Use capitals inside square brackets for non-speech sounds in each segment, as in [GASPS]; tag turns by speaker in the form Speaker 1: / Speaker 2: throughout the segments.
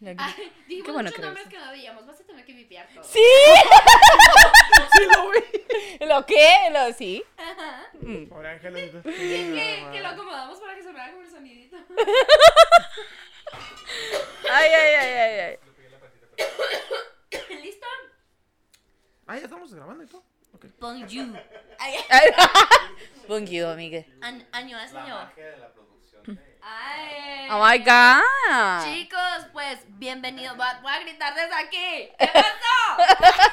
Speaker 1: Ay,
Speaker 2: Qué
Speaker 1: dijimos
Speaker 2: bueno
Speaker 1: muchos
Speaker 2: que lo
Speaker 1: nombres que no veíamos. Vas a tener que vipiar todo.
Speaker 2: ¡Sí! [LAUGHS]
Speaker 3: Sí, lo vi.
Speaker 2: ¿Lo qué? ¿Lo sí?
Speaker 1: Ajá.
Speaker 2: Mm.
Speaker 3: Pobre Ángel.
Speaker 1: Que, que, que lo acomodamos para que sonara como el sonidito. [LAUGHS]
Speaker 2: Ay, ay, ay, ay, ay. [COUGHS]
Speaker 1: ¿Listo?
Speaker 3: Ah, ya estamos grabando y todo. Ok.
Speaker 1: Bonjour. [LAUGHS]
Speaker 2: Bonjour, amiga.
Speaker 1: an- año es
Speaker 4: La
Speaker 1: año.
Speaker 4: magia de la
Speaker 1: Ay.
Speaker 2: Oh my god.
Speaker 1: Chicos, pues bienvenidos. Voy a, voy a gritar desde aquí. ¿Qué [LAUGHS] pasó? [LAUGHS]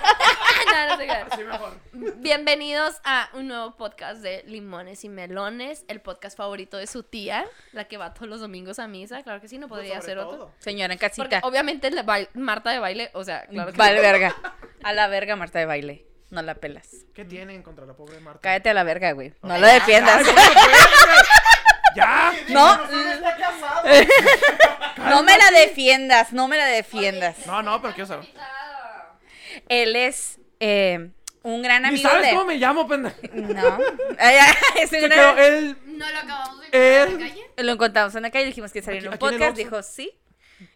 Speaker 1: No, no sé qué.
Speaker 3: Así mejor.
Speaker 1: Bienvenidos a un nuevo podcast de Limones y Melones, el podcast favorito de su tía, la que va todos los domingos a misa. Claro que sí, no podría
Speaker 3: Pues Sobre
Speaker 1: ser otro.
Speaker 2: Señora en
Speaker 1: Porque
Speaker 2: casita.
Speaker 1: obviamente la Marta de baile, o sea, claro que
Speaker 2: Vale, verga. [LAUGHS] A la verga, Marta de baile. No la pelas.
Speaker 3: ¿Qué tienen contra la pobre Marta?
Speaker 2: Cállate a la verga, güey. No la defiendas.
Speaker 3: ¡Ya!
Speaker 2: No, [LAUGHS] no me la defiendas, no me la defiendas.
Speaker 3: No, no, pero quiero saber.
Speaker 2: Él es eh, un gran amigo
Speaker 3: sabes
Speaker 2: de...
Speaker 3: cómo me llamo, pendejo.
Speaker 2: No. [LAUGHS] Es un gran-
Speaker 3: quedó él.
Speaker 1: No lo acabamos de
Speaker 3: Eh,
Speaker 1: en la calle.
Speaker 2: Lo encontramos en la calle, dijimos que salía en un podcast, dijo sí.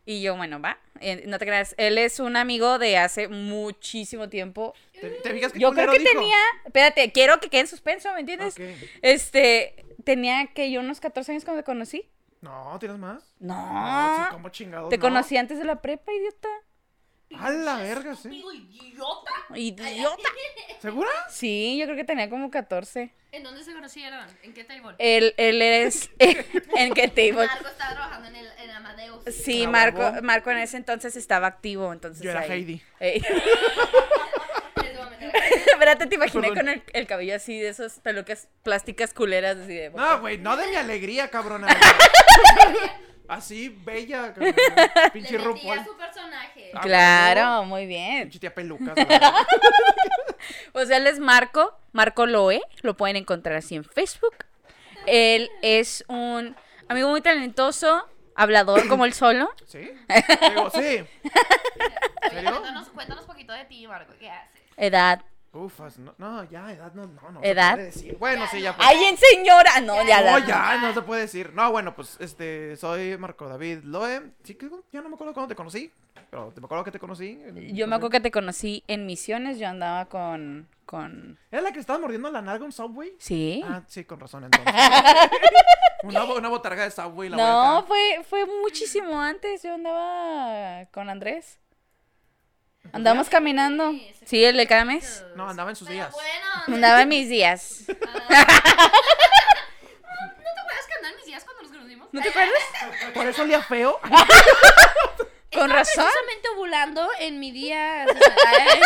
Speaker 2: Y yo, bueno, va. Eh, no te creas, él es un amigo de hace muchísimo tiempo.
Speaker 3: ¿Te, te fijas qué
Speaker 2: Yo creo que
Speaker 3: dijo?
Speaker 2: tenía, espérate, quiero que quede en suspenso, ¿me entiendes? Este, tenía que yo unos 14 años cuando te conocí.
Speaker 3: No, ¿tienes más?
Speaker 2: No.
Speaker 3: No, sí, ¿cómo chingados?
Speaker 2: te
Speaker 3: no?
Speaker 2: conocí antes de la prepa, idiota.
Speaker 3: A la verga, sí.
Speaker 1: Idiota.
Speaker 2: Idiota. [LAUGHS]
Speaker 3: ¿Segura?
Speaker 2: Sí, yo creo que tenía como 14.
Speaker 1: ¿En dónde se conocieron? ¿En qué table?
Speaker 2: Él, él es [LAUGHS] en qué table.
Speaker 1: Marco estaba trabajando en, el, en Amadeus.
Speaker 2: Sí, Marco. Marco en ese entonces estaba activo, entonces
Speaker 3: Yo era
Speaker 2: ahí-
Speaker 3: Heidi.
Speaker 2: Ey. [LAUGHS] [LAUGHS] Espérate, te imaginé
Speaker 3: Perdón.
Speaker 2: con el, el cabello así de esas pelucas plásticas culeras así de
Speaker 3: No, güey, no de mi alegría, cabrona. [LAUGHS] Así, bella, cabrón. [LAUGHS] Pinche
Speaker 1: Le
Speaker 3: RuPaul.
Speaker 1: su personaje.
Speaker 3: Ah,
Speaker 2: Claro, muy bien.
Speaker 3: Pinche tía pelucas.
Speaker 2: O sea, él es Marco, Marco Loe, lo pueden encontrar así en Facebook. Él es un amigo muy talentoso, hablador como él solo.
Speaker 3: ¿Sí? Digo, sí.
Speaker 1: Oye,
Speaker 3: ¿Serio?
Speaker 1: cuéntanos, cuéntanos poquito de ti, Marco. ¿Qué haces?
Speaker 2: Edad.
Speaker 3: Ufas, no, no, ya, edad no, no, no.
Speaker 2: ¿Edad?
Speaker 3: Se puede decir. Bueno, sí, ya. pues.
Speaker 2: ¡Ay, en señora! No, ya,
Speaker 3: No,
Speaker 2: ya.
Speaker 3: no se puede decir. No, bueno, pues, este, soy Marco David Loe. Sí, que ya no me acuerdo cuándo te conocí, pero te me acuerdo que te conocí. en-
Speaker 2: Yo me acuerdo que te conocí en Misiones, yo andaba con... con...
Speaker 3: ¿Era la que estaba mordiendo la nalga un Subway?
Speaker 2: ¿Sí?
Speaker 3: Ah, sí, con razón, entonces. [LAUGHS] una, una botarga de Subway, la
Speaker 2: No, fue, fue muchísimo antes, yo andaba con Andrés. Andamos caminando.
Speaker 1: Sí,
Speaker 2: el de cada mes.
Speaker 3: No, andaba en sus
Speaker 1: Pero
Speaker 3: días.
Speaker 1: bueno,
Speaker 2: Andaba en mis días. [LAUGHS]
Speaker 1: ¿no te acuerdas que andaban mis días cuando nos conocimos?
Speaker 2: ¿No te acuerdas? [LAUGHS]
Speaker 3: Por eso olía feo. [LAUGHS]
Speaker 2: Con
Speaker 1: Estaba
Speaker 2: razón.
Speaker 1: precisamente ovulando en mi día. ay,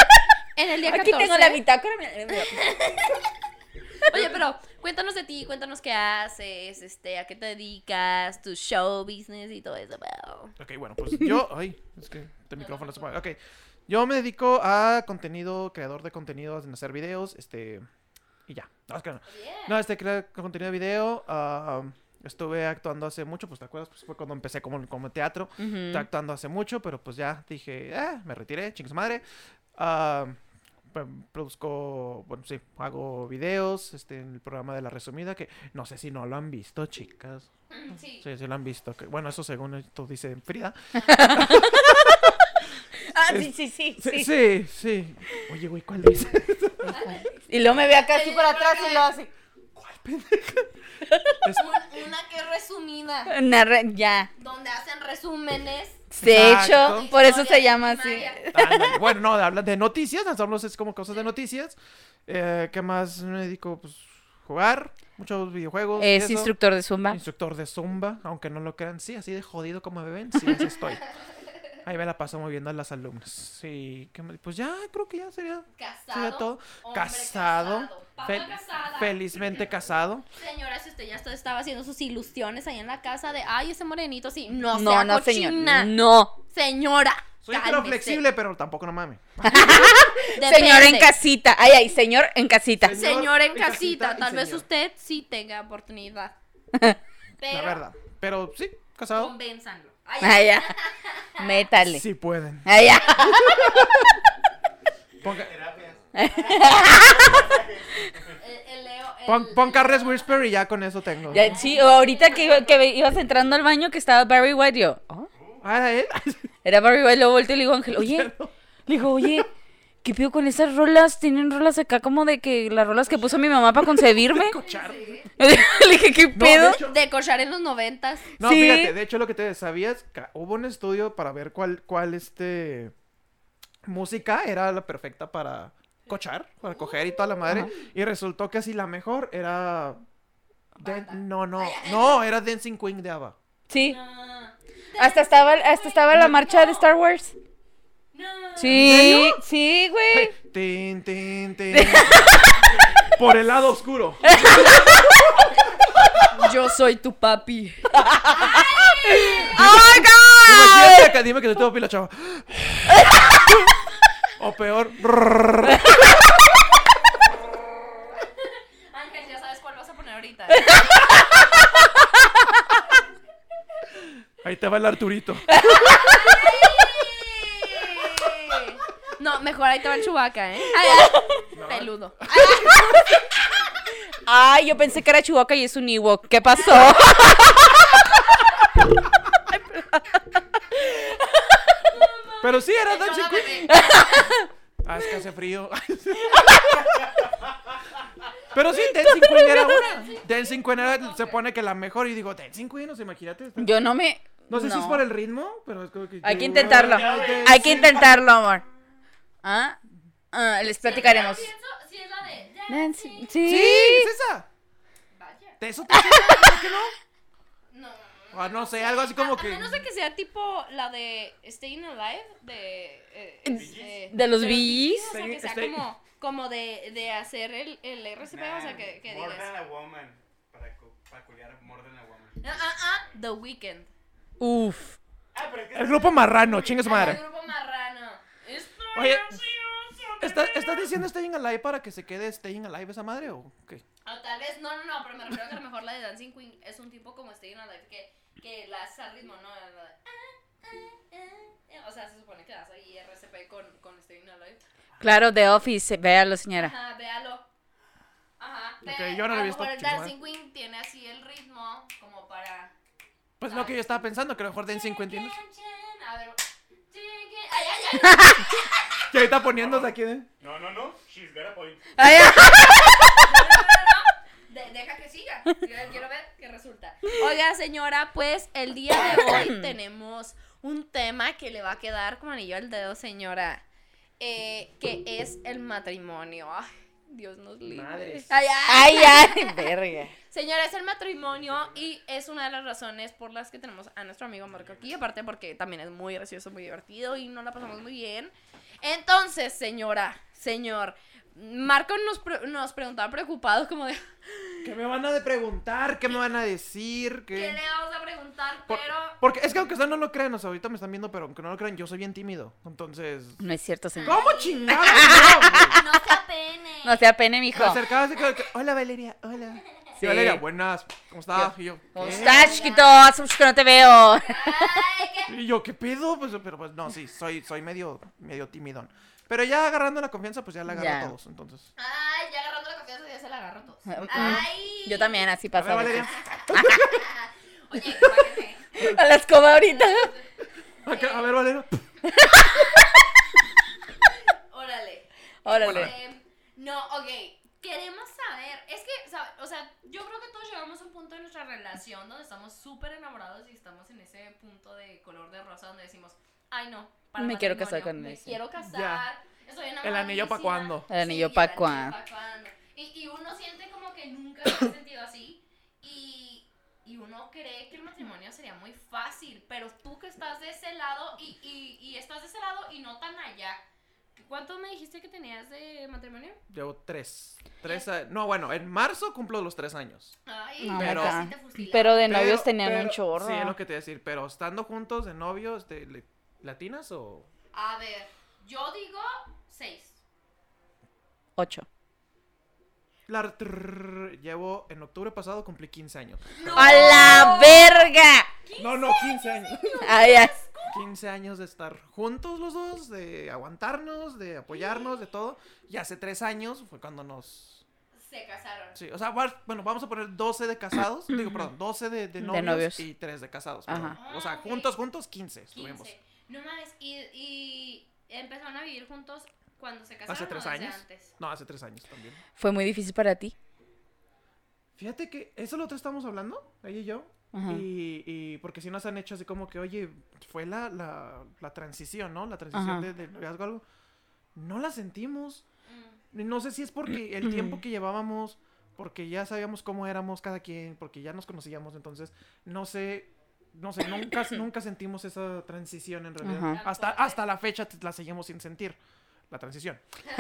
Speaker 1: En el día 14.
Speaker 2: Aquí tengo la bitácora.
Speaker 1: Oye, pero cuéntanos de ti, cuéntanos qué haces, este, a qué te dedicas, tu show business y todo eso.
Speaker 3: Ok, bueno, pues yo. Ay, es que este micrófono se mueve. Ok. Yo me dedico a contenido, creador de contenidos, en hacer videos, este. Y ya. No, es que no. No, este, crear contenido de video. ah, estuve actuando hace mucho, pues te acuerdas, pues fue cuando empecé como, como teatro.
Speaker 2: Ujú.
Speaker 3: Estuve actuando hace mucho, pero pues ya dije, eh, me retiré, chingue su madre. Pues, produzco, bueno, sí, hago videos, este, en el programa de La Resumida, que no sé si no lo han visto, chicas.
Speaker 1: Sí.
Speaker 3: Sí, sí lo han visto. que- bueno, eso según esto dice Frida. [LAUGHS]
Speaker 2: Ah, sí, sí, sí.
Speaker 3: Sí,
Speaker 2: sí.
Speaker 3: Oye, güey, ¿cuál dice?
Speaker 2: Y luego me ve acá así por atrás y lo hace.
Speaker 3: ¿Cuál pendeja? Es-
Speaker 1: Un- Una que es resumida,
Speaker 2: Narra- ya.
Speaker 1: donde hacen resúmenes.
Speaker 2: De
Speaker 3: Exacto.
Speaker 2: hecho, por eso se llama así.
Speaker 3: ándale. bueno, no, hablan de noticias, nosotros es como cosas de noticias. Eh, ¿Qué más me dedico? Pues jugar, muchos videojuegos.
Speaker 2: Es
Speaker 3: eso.
Speaker 2: instructor de Zumba.
Speaker 3: Instructor de Zumba, aunque no lo crean, sí, así de jodido como me ven, sí, así estoy. [LAUGHS] Ahí me la paso moviendo a las alumnas. Sí, ¿qué me- pues ya, creo que ya sería,
Speaker 1: Casado.
Speaker 3: sería todo. Casado,
Speaker 1: casado, papá
Speaker 3: fel-
Speaker 1: casada.
Speaker 3: felizmente casado. [LAUGHS]
Speaker 1: Señora, si usted ya está- estaba haciendo sus ilusiones ahí en la casa de, ay, ese morenito, sí, no,
Speaker 2: No,
Speaker 1: sea
Speaker 2: no, señor. No.
Speaker 1: Señora.
Speaker 3: Soy pero flexible, pero tampoco no mames. [LAUGHS] [LAUGHS]
Speaker 2: Señor en casita. Ay, ay, señor en casita.
Speaker 3: Señor
Speaker 1: Señor en
Speaker 3: en
Speaker 1: casita, tal vez
Speaker 3: señor.
Speaker 1: usted sí tenga oportunidad.
Speaker 3: La
Speaker 1: Pero
Speaker 3: verdad. Pero sí, casado.
Speaker 1: convénzanlo. Ay,
Speaker 2: ya. [LAUGHS] Métale.
Speaker 3: Sí pueden.
Speaker 2: Ay, ya. [LAUGHS]
Speaker 3: Ponga, [LAUGHS] pon, pon Carles Whisper y ya con eso tengo.
Speaker 2: Ya, sí, o ahorita que, iba- que ibas entrando al baño que estaba Barry White, yo. ¿oh?
Speaker 3: Ah, ¿era él?
Speaker 2: Era Barry White, luego volteo y le digo Ángel, oye, le digo, oye, ¿qué pido con esas rolas? Tienen rolas acá como de que las rolas que puso mi mamá para concebirme. [LAUGHS]
Speaker 3: Cochar. [LAUGHS]
Speaker 2: le dije, ¿qué
Speaker 3: No,
Speaker 2: pedo?
Speaker 3: de hecho,
Speaker 1: De cochar en los noventas.
Speaker 3: no,
Speaker 2: Sí.
Speaker 3: fíjate, de hecho lo que te sabías, Ca- hubo un estudio para ver cuál, cuál este música era la perfecta para cochar, para coger y toda la madre. Y resultó que así la mejor era. Dan- no, no, [LAUGHS] no, era Dancing Queen de ABBA.
Speaker 2: Sí. Hasta estaba, hasta estaba la marcha de Star Wars. Sí, sí, güey.
Speaker 3: Tin, tin, tin. Por el lado oscuro.
Speaker 1: Yo soy tu papi.
Speaker 2: ¡Oh, my God!
Speaker 3: Imagínate dime que te tuvo pila, chava. [LAUGHS] O peor.
Speaker 1: Ángel, ya sabes cuál vas a poner ahorita.
Speaker 3: Ahí te va el Arturito.
Speaker 1: No, mejor ahí te va el chubaca, ¿eh? [LAUGHS] Ay, ay, Peludo. [LAUGHS]
Speaker 2: Ay, yo pensé que era Chewbacca y es un Ewok. ¿Qué pasó? [LAUGHS]
Speaker 3: Pero sí, era Dancing Queen. Ah, es que hace frío. Pero sí, Dancing Queen era una. Dancing Queen era, se pone que la mejor. Y digo, Dancing Queen, no sé, imagínate.
Speaker 2: Yo no me.
Speaker 3: No sé si es por el ritmo, pero es como que.
Speaker 2: Hay que intentarlo. Hay que intentarlo, amor. ¿Ah? Ah, les platicaremos.
Speaker 1: si es la de...
Speaker 2: Dancing-
Speaker 3: Sí,
Speaker 2: Sí.
Speaker 3: es esa.
Speaker 1: Vaya.
Speaker 3: ¿De eso te ¿Por qué no?
Speaker 1: No.
Speaker 3: Ah, no sé, algo así como
Speaker 1: A
Speaker 3: que.
Speaker 1: menos de que sea tipo la de Staying Alive de... eh, este,
Speaker 2: ¿De los
Speaker 1: Bee
Speaker 2: Bees?
Speaker 1: O sea, que sea
Speaker 3: Stay-
Speaker 1: como, como de, de hacer el, el RCP, o sea, que, que
Speaker 4: More
Speaker 1: digas...
Speaker 4: than a woman. Para, para culiar More than a woman.
Speaker 1: Ah, ah, ah, The Weeknd.
Speaker 2: Uf.
Speaker 4: Ah, pero es que
Speaker 3: El grupo marrano, chingue su
Speaker 1: El
Speaker 3: madre.
Speaker 1: grupo marrano.
Speaker 3: Oye,
Speaker 1: ansioso de
Speaker 3: ¿está- ¿Estás diciendo Staying Alive para que se quede Staying Alive esa madre o qué?
Speaker 1: O tal vez, no, no, no, pero me refiero a que a lo mejor la de Dancing Queen es un tipo como Staying Alive que, que la hace al ritmo, ¿no? Ah, ah, ah, o sea, se supone que das ahí RCP con, con Staying Alive.
Speaker 2: Claro, The Office. Véalo, señora.
Speaker 1: Ajá, véalo. Ajá.
Speaker 3: Ok,
Speaker 1: ve-
Speaker 3: yo no lo he
Speaker 1: a lo
Speaker 3: visto,
Speaker 1: mejor
Speaker 3: chingue su
Speaker 1: Dancing Queen tiene así el ritmo como para.
Speaker 3: Pues lo que yo estaba pensando, que a lo mejor Dancing Queen tiene.
Speaker 1: A ver. Ay, ay, ay.
Speaker 3: Que ahorita poniéndose aquí de.
Speaker 4: No, no, no. She's got a point.
Speaker 2: Ay, ay.
Speaker 1: De- deja que siga. Quiero, quiero ver qué resulta. Oiga, señora, pues el día de hoy [COUGHS] tenemos un tema que le va a quedar como anillo al dedo, señora. eh, que es el matrimonio. Ay, Dios nos libre.
Speaker 3: Madres.
Speaker 1: Ay, ay.
Speaker 2: Ay, ay. [LAUGHS] Verga.
Speaker 1: Señora, es el matrimonio y es una de las razones por las que tenemos a nuestro amigo Marco aquí. Aparte porque también es muy gracioso, muy divertido y nos la pasamos muy bien. Entonces, señora, señor, Marco nos, pre- nos preguntaba preocupado como de...
Speaker 3: ¿Qué me van a de preguntar? ¿Qué me van a decir?
Speaker 1: ¿Qué
Speaker 3: ¿Qué?
Speaker 1: le vamos a preguntar?
Speaker 3: Por-
Speaker 1: Pero...
Speaker 3: Porque es que aunque ustedes no lo crean, o sea, ahorita me están viendo, pero aunque no lo crean, yo soy bien tímido. Entonces.
Speaker 2: No es cierto, señor.
Speaker 3: ¿Cómo chingados? [LAUGHS] No.
Speaker 1: No se apene.
Speaker 2: No sea pene,
Speaker 3: Me
Speaker 2: mijo.
Speaker 3: acercaba así como que, Hola Valeria, hola. Sí. Valeria, buenas. ¿Cómo estás? Y yo,
Speaker 2: ¿Cómo
Speaker 3: ¿qué?
Speaker 2: estás, chiquito? Hace mucho que no te veo.
Speaker 1: Ay, qué...
Speaker 3: Y yo, ¿qué pedo? Pues, pero pues no, sí, soy, soy medio, medio timidón. Pero ya agarrando la confianza, pues ya la agarro
Speaker 2: Ya.
Speaker 3: a todos, entonces.
Speaker 1: Ay, ya agarrando la confianza ya se la agarro a todos.
Speaker 2: Mm,
Speaker 1: Ay.
Speaker 2: Yo también, así pasa. a. [LAUGHS]
Speaker 1: Oye. [LAUGHS]
Speaker 2: A la escoba ahorita.
Speaker 3: Acá, A ver, Valeria. [LAUGHS]
Speaker 1: Órale.
Speaker 2: Órale.
Speaker 1: Este, no, ok. Queremos saber. Es que, o sea, yo creo que todos llegamos a un punto de nuestra relación donde estamos súper enamorados y estamos en ese punto de color de rosa donde decimos, ay no, para
Speaker 2: Me quiero casar con
Speaker 1: me
Speaker 2: ese".
Speaker 1: quiero casar.
Speaker 3: Ya. El anillo pa'
Speaker 1: enamoradísima".
Speaker 3: cuándo.
Speaker 2: El anillo
Speaker 1: Sí,
Speaker 2: pa'
Speaker 1: el anillo
Speaker 2: cuándo.
Speaker 1: pa' cuándo. Y, y uno siente como que nunca se ha sentido así. Y, y uno cree que el matrimonio sería muy fácil. Pero tú que estás de ese lado y, y, y estás de ese lado y no tan allá. ¿Cuánto me dijiste que tenías de matrimonio?
Speaker 3: Llevo tres. Tres a- No, bueno, en marzo cumplo los tres años.
Speaker 1: Ay,
Speaker 2: No,
Speaker 3: Pero-.
Speaker 2: Pero de
Speaker 3: Pero-
Speaker 2: novios tenían
Speaker 3: pero-
Speaker 2: un chorro.
Speaker 3: Sí, es lo que te iba a decir. Pero estando juntos de novios, de le- latinas o.
Speaker 1: A ver, yo digo seis.
Speaker 2: Ocho.
Speaker 3: La trrr, llevo en octubre pasado cumplí 15 años.
Speaker 2: ¡A la verga!
Speaker 3: No, no, 15 años.
Speaker 2: Ay, ay.
Speaker 3: 15 años de estar juntos los dos, de aguantarnos, de apoyarnos, de todo. Y hace tres años fue cuando nos.
Speaker 1: Se casaron.
Speaker 3: Sí, o sea, bueno, vamos a poner 12 de casados. digo, perdón, 12 de, de novios,
Speaker 2: novios.
Speaker 3: y 3 de casados.
Speaker 2: Ajá.
Speaker 3: perdón. O sea,
Speaker 1: Ah,
Speaker 3: juntos, juntos, 15 estuvimos.
Speaker 1: 15. No mames, y, y empezaron a vivir juntos cuando se casaron.
Speaker 3: ¿Hace
Speaker 1: o
Speaker 3: tres
Speaker 1: desde
Speaker 3: años?
Speaker 1: antes?
Speaker 3: No, hace tres años también.
Speaker 2: ¿Fue muy difícil para ti?
Speaker 3: Fíjate que eso lo otro estamos hablando, ella y yo. Y, y porque si nos han hecho así como que, oye, fue la, la, la transición, ¿no? La transición
Speaker 2: Ajá.
Speaker 3: de, de noviazgo, algo. No la sentimos.
Speaker 1: Mm.
Speaker 3: No sé si es porque [CLEARS THROAT] el tiempo que llevábamos, porque ya sabíamos cómo éramos cada quien, porque ya nos conocíamos, entonces no sé, no sé, nunca, nunca sentimos esa transición en realidad.
Speaker 2: Ajá.
Speaker 3: Hasta, hasta la fecha la seguimos sin sentir, la transición. [LAUGHS]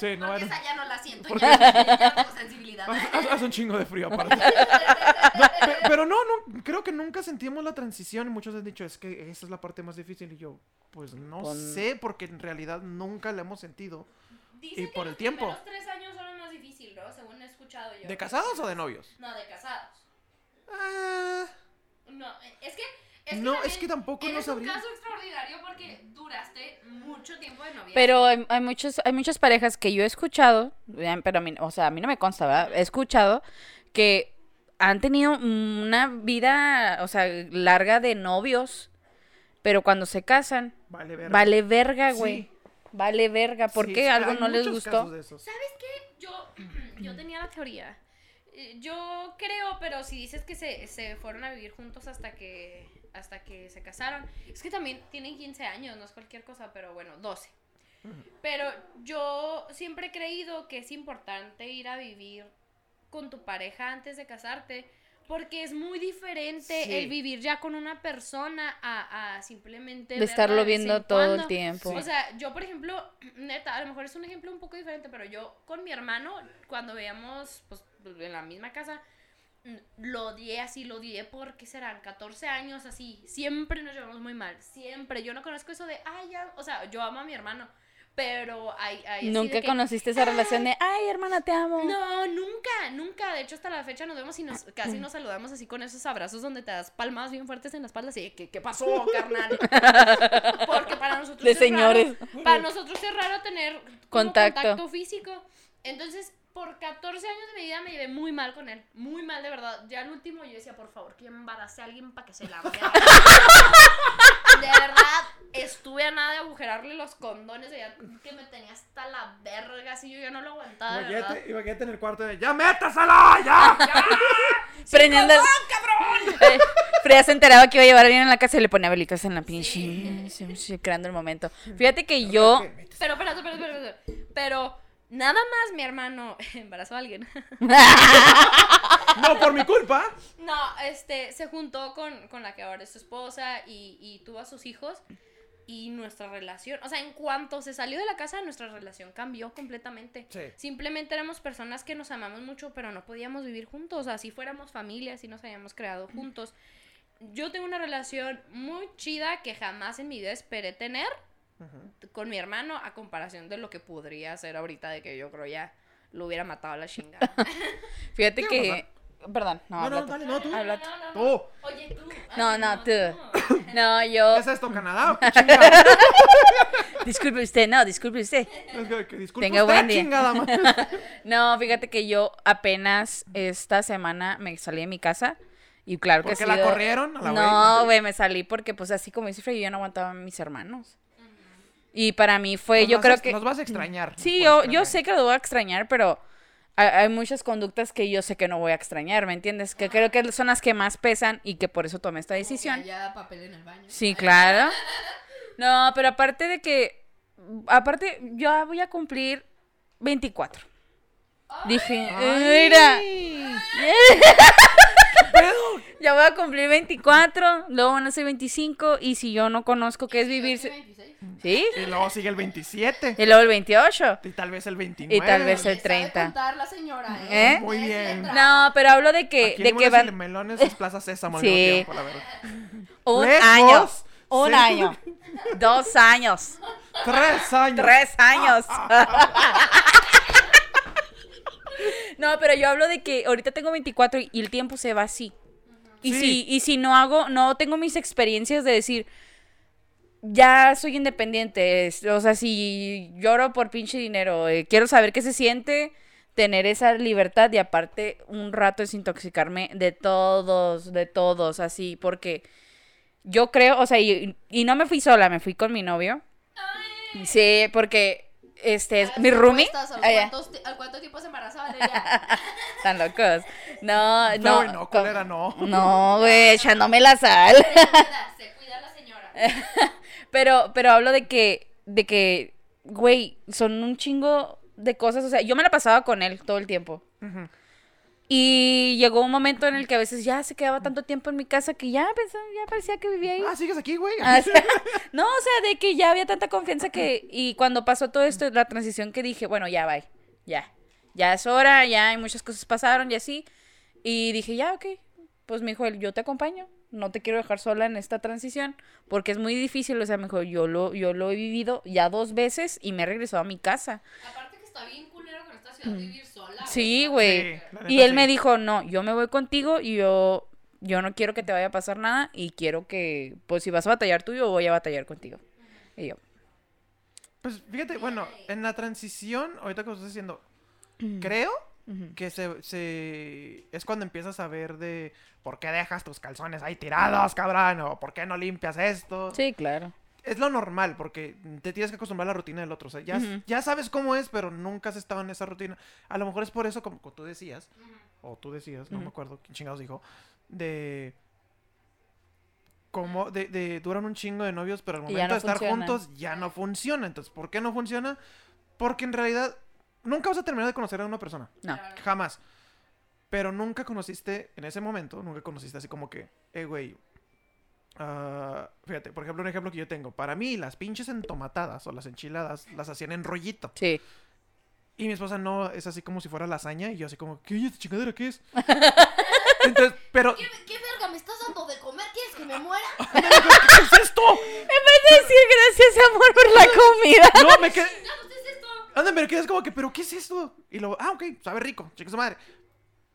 Speaker 3: sí, no,
Speaker 1: Porque
Speaker 3: bueno,
Speaker 1: esa ya no la siento,
Speaker 3: Porque-
Speaker 1: ya, ya tengo sensibilidad.
Speaker 3: hace, hace un chingo de frío aparte. Pe- Pero no, no, creo que nunca sentimos la transición y muchos han dicho, es que esa es la parte más difícil y yo, pues no sé, porque en realidad nunca la hemos sentido.
Speaker 1: Dicen
Speaker 3: Y
Speaker 1: que
Speaker 3: por
Speaker 1: los
Speaker 3: el tiempo.
Speaker 1: primeros tres años son los más difíciles, ¿no? Según he escuchado yo.
Speaker 3: ¿De casados o de novios?
Speaker 1: No, de casados.
Speaker 3: Ah,
Speaker 1: No, es que... Es que
Speaker 3: no, es que tampoco no
Speaker 1: Eres
Speaker 3: sabría.
Speaker 1: un caso extraordinario porque duraste mucho tiempo de novia.
Speaker 2: Pero hay, hay muchos, hay muchas parejas que yo he escuchado, pero a mí, o sea, a mí no me consta, ¿verdad? He escuchado que han tenido una vida, o sea, larga de novios, pero cuando se casan,
Speaker 3: Vale, verga.
Speaker 2: vale verga, güey.
Speaker 3: Sí.
Speaker 2: Vale verga. ¿Por
Speaker 3: Sí,
Speaker 2: qué algo no les gustó?
Speaker 3: casos de esos.
Speaker 1: ¿Sabes qué? Yo, [CLEARS THROAT] yo tenía la teoría. Eh, Yo creo, pero si dices que se, se fueron a vivir juntos hasta que hasta que se casaron, es que también tienen 15 años, no es cualquier cosa, pero bueno, 12. Pero yo siempre he creído que es importante ir a vivir con tu pareja antes de casarte, porque es muy diferente
Speaker 3: Sí.
Speaker 1: el vivir ya con una persona a, a simplemente
Speaker 2: De estarlo viendo
Speaker 1: en
Speaker 2: todo el tiempo.
Speaker 1: O sea, yo, por ejemplo, [CLEARS THROAT] neta, a lo mejor es un ejemplo un poco diferente, pero yo con mi hermano, cuando veíamos, pues, en la misma casa, mm, lo odié así, lo odié porque serán 14 años así. Siempre nos llevamos muy mal, siempre. Yo no conozco eso de, ay, ya, o sea, yo amo a mi hermano, pero hay, hay
Speaker 2: Nunca
Speaker 1: que,
Speaker 2: conociste esa relación de, ay, hermana, te amo.
Speaker 1: no, nunca, nunca. De hecho, hasta la fecha nos vemos y nos, casi nos saludamos así con esos abrazos donde te das palmadas bien fuertes en la espalda. Así, ¿qué, qué pasó, carnal? [LAUGHS] Porque para nosotros
Speaker 2: De
Speaker 1: es
Speaker 2: señores.
Speaker 1: raro- para nosotros es raro tener
Speaker 2: contacto
Speaker 1: físico. Entonces, por 14 años de mi vida me llevé muy mal con él. Muy mal, de verdad. Ya al último yo decía, por favor, que embarace a alguien para que se la vea. [LAUGHS] De verdad, estuve a nada de agujerarle los condones. de ya que me tenía hasta la verga. Así yo ya no lo aguantaba.
Speaker 3: Imagínate, imagínate en el cuarto de, ¡ya métasela! ¡Ya! [LAUGHS] [LAUGHS]
Speaker 2: Prendiendo el... [LAUGHS] Eh, Frida se enteraba que iba a llevar a alguien en la casa y le ponía velitas en la pinche. Sí, sí, creando el momento. Fíjate que yo...
Speaker 1: Pero, espérate, espérate, espérate, espérate. Pero, nada más mi hermano [LAUGHS] embarazó a alguien. [LAUGHS]
Speaker 3: No, por mi culpa.
Speaker 1: No, este, se juntó con, con la que ahora es su esposa y, y tuvo a sus hijos. Y nuestra relación, o sea, en cuanto se salió de la casa, nuestra relación cambió completamente.
Speaker 3: Sí.
Speaker 1: Simplemente éramos personas que nos amamos mucho, pero no podíamos vivir juntos. Así fuéramos familia, así nos habíamos creado juntos. Yo tengo una relación muy chida que jamás en mi vida esperé tener con mi hermano a comparación de lo que podría ser ahorita de que yo creo ya lo hubiera matado a la chingada. [LAUGHS]
Speaker 2: Fíjate
Speaker 3: ¿Qué
Speaker 2: que... Perdón, no,
Speaker 3: No, no,
Speaker 2: habla tú.
Speaker 3: dale, no, tú.
Speaker 2: Tú.
Speaker 1: no,
Speaker 3: Tú.
Speaker 1: Oye, tú.
Speaker 2: No, no, tú. No, [COUGHS] yo...
Speaker 3: ¿Qué es esto, Canadá? ¿Qué [LAUGHS] chingada? [LAUGHS]
Speaker 2: Disculpe usted, no, disculpe usted.
Speaker 3: Es que- que disculpe
Speaker 2: Tenga
Speaker 3: usted,
Speaker 2: buen día.
Speaker 3: chingada madre.
Speaker 2: No, fíjate que yo apenas esta semana me salí de mi casa y claro que
Speaker 3: ¿Porque
Speaker 2: sí.
Speaker 3: la corrieron a la
Speaker 2: No, güey, me salí porque pues así como dice Freddy, yo no aguantaba a mis hermanos. Y para mí fue, yo creo
Speaker 3: a-
Speaker 2: que...
Speaker 3: Los vas a extrañar.
Speaker 2: Sí, yo, yo sé que lo voy a extrañar, pero hay, hay muchas conductas que yo sé que no voy a extrañar, ¿me entiendes? Que creo que son las que más pesan y que por eso tomé esta decisión.
Speaker 1: Ya papel en el baño.
Speaker 2: Sí, claro. [LAUGHS] No, pero aparte de que, aparte, yo voy a cumplir 24. Dije,
Speaker 3: Ay. [LAUGHS] pedo? [LAUGHS]
Speaker 2: ya voy a cumplir 24, luego van a ser 25 y si yo no conozco qué es vivir, ¿sí?
Speaker 3: Y luego sigue el 27.
Speaker 2: Y luego el 28.
Speaker 3: Y tal vez el 29.
Speaker 2: Y tal vez el 30.
Speaker 1: la señora,
Speaker 2: ¿Eh?
Speaker 3: Muy bien.
Speaker 2: No, pero hablo de que,
Speaker 3: Aquí
Speaker 2: de que van
Speaker 3: Melones es Plaza Sésamo
Speaker 2: Sí.
Speaker 3: tiempo, la verdad. [LAUGHS]
Speaker 2: un
Speaker 3: Lejos,
Speaker 2: año, un
Speaker 3: sí.
Speaker 2: año, [LAUGHS] dos años,
Speaker 3: Tres años.
Speaker 2: tres años. No, pero yo hablo de que ahorita tengo 24 y el tiempo se va así. Y
Speaker 3: Sí.
Speaker 2: si y si no hago, no tengo mis experiencias de decir ya soy independiente, o sea, si lloro por pinche dinero, eh, quiero saber qué se siente tener esa libertad y aparte un rato desintoxicarme de todos, de todos, así, porque yo creo, o sea, y, y no me fui sola, me fui con mi novio. Sí, porque este,
Speaker 1: Ah,
Speaker 2: mi
Speaker 1: ¿te
Speaker 2: roomie.
Speaker 1: apuestas ¿Al,
Speaker 2: Ah,
Speaker 1: cuántos ti- ¿Al cuánto tiempo se embarazaba Valeria?
Speaker 2: Están [LAUGHS] locos. No,
Speaker 3: No,
Speaker 2: no.
Speaker 3: no,
Speaker 2: co-
Speaker 3: culera, no.
Speaker 2: No, güey, echándome la sal.
Speaker 1: se cuida, se cuida la señora. [LAUGHS]
Speaker 2: Pero, pero hablo de que, de que, güey, son un chingo de cosas. O sea, yo me la pasaba con él todo el tiempo.
Speaker 3: Ujú.
Speaker 2: Y llegó un momento en el que a veces ya se quedaba tanto tiempo en mi casa que ya pensaba, ya parecía que vivía ahí.
Speaker 3: Ah, sigues aquí, güey.
Speaker 2: Ah, [LAUGHS] o sea, [LAUGHS] no, o sea, de que ya había tanta confianza que. Y cuando pasó todo esto, la transición que dije, bueno, ya, bye. Ya. Ya es hora, ya hay muchas cosas pasaron y así. Y dije, ya, ok. Pues me dijo él, yo te acompaño. No te quiero dejar sola en esta transición. Porque es muy difícil. O sea, me dijo, yo lo, yo lo he vivido ya dos veces y me he regresado a mi casa.
Speaker 1: Aparte que está bien vivir sola.
Speaker 2: Mm. Sí, güey.
Speaker 3: Sí,
Speaker 2: y él me dijo, no, yo me voy contigo y yo, yo no quiero que te vaya a pasar nada y quiero que, pues si vas a batallar tú, yo voy a batallar contigo. Y yo,
Speaker 3: Pues fíjate, bueno, en la transición, ahorita que lo estás diciendo, creo
Speaker 2: Ujú.
Speaker 3: que se, se- es cuando empiezas a ver de por qué dejas tus calzones ahí tirados, cabrón, o por qué no limpias esto.
Speaker 2: Sí, claro.
Speaker 3: Es lo normal, porque te tienes que acostumbrar a la rutina del otro. O sea, ya, ya sabes cómo es, pero nunca has estado en esa rutina. A lo mejor es por eso, como, como tú decías, o tú decías, no me acuerdo quién chingados dijo, de como de, de duran un chingo de novios, pero al momento
Speaker 2: no
Speaker 3: de estar
Speaker 2: funcionan.
Speaker 3: juntos ya no funciona. Entonces, ¿por qué no funciona? Porque en realidad nunca vas a terminar de conocer a una persona.
Speaker 2: No.
Speaker 3: Jamás. Pero nunca conociste, en ese momento, nunca conociste así como que, eh, güey. Ah, fíjate, por ejemplo, un ejemplo que yo tengo. Para mí, las pinches entomatadas o las enchiladas las hacían en rollito.
Speaker 2: Sí.
Speaker 3: Y mi esposa no, es así como si fuera lasaña. Y yo así como, ¿qué? ¿Esta chingadera qué es? [LAUGHS] Entonces, pero,
Speaker 1: ¿Qué, ¿Qué verga me estás dando de comer? ¿Quieres que me muera? [LAUGHS]
Speaker 3: ¿qué es esto?
Speaker 2: decir gracias, amor, por la [LAUGHS] comida.
Speaker 3: No, me quedé.
Speaker 1: Pues es esto.
Speaker 3: Anda, me quedas como que, ¿pero qué es esto? Y luego, ah, ok, sabe rico, chica su madre.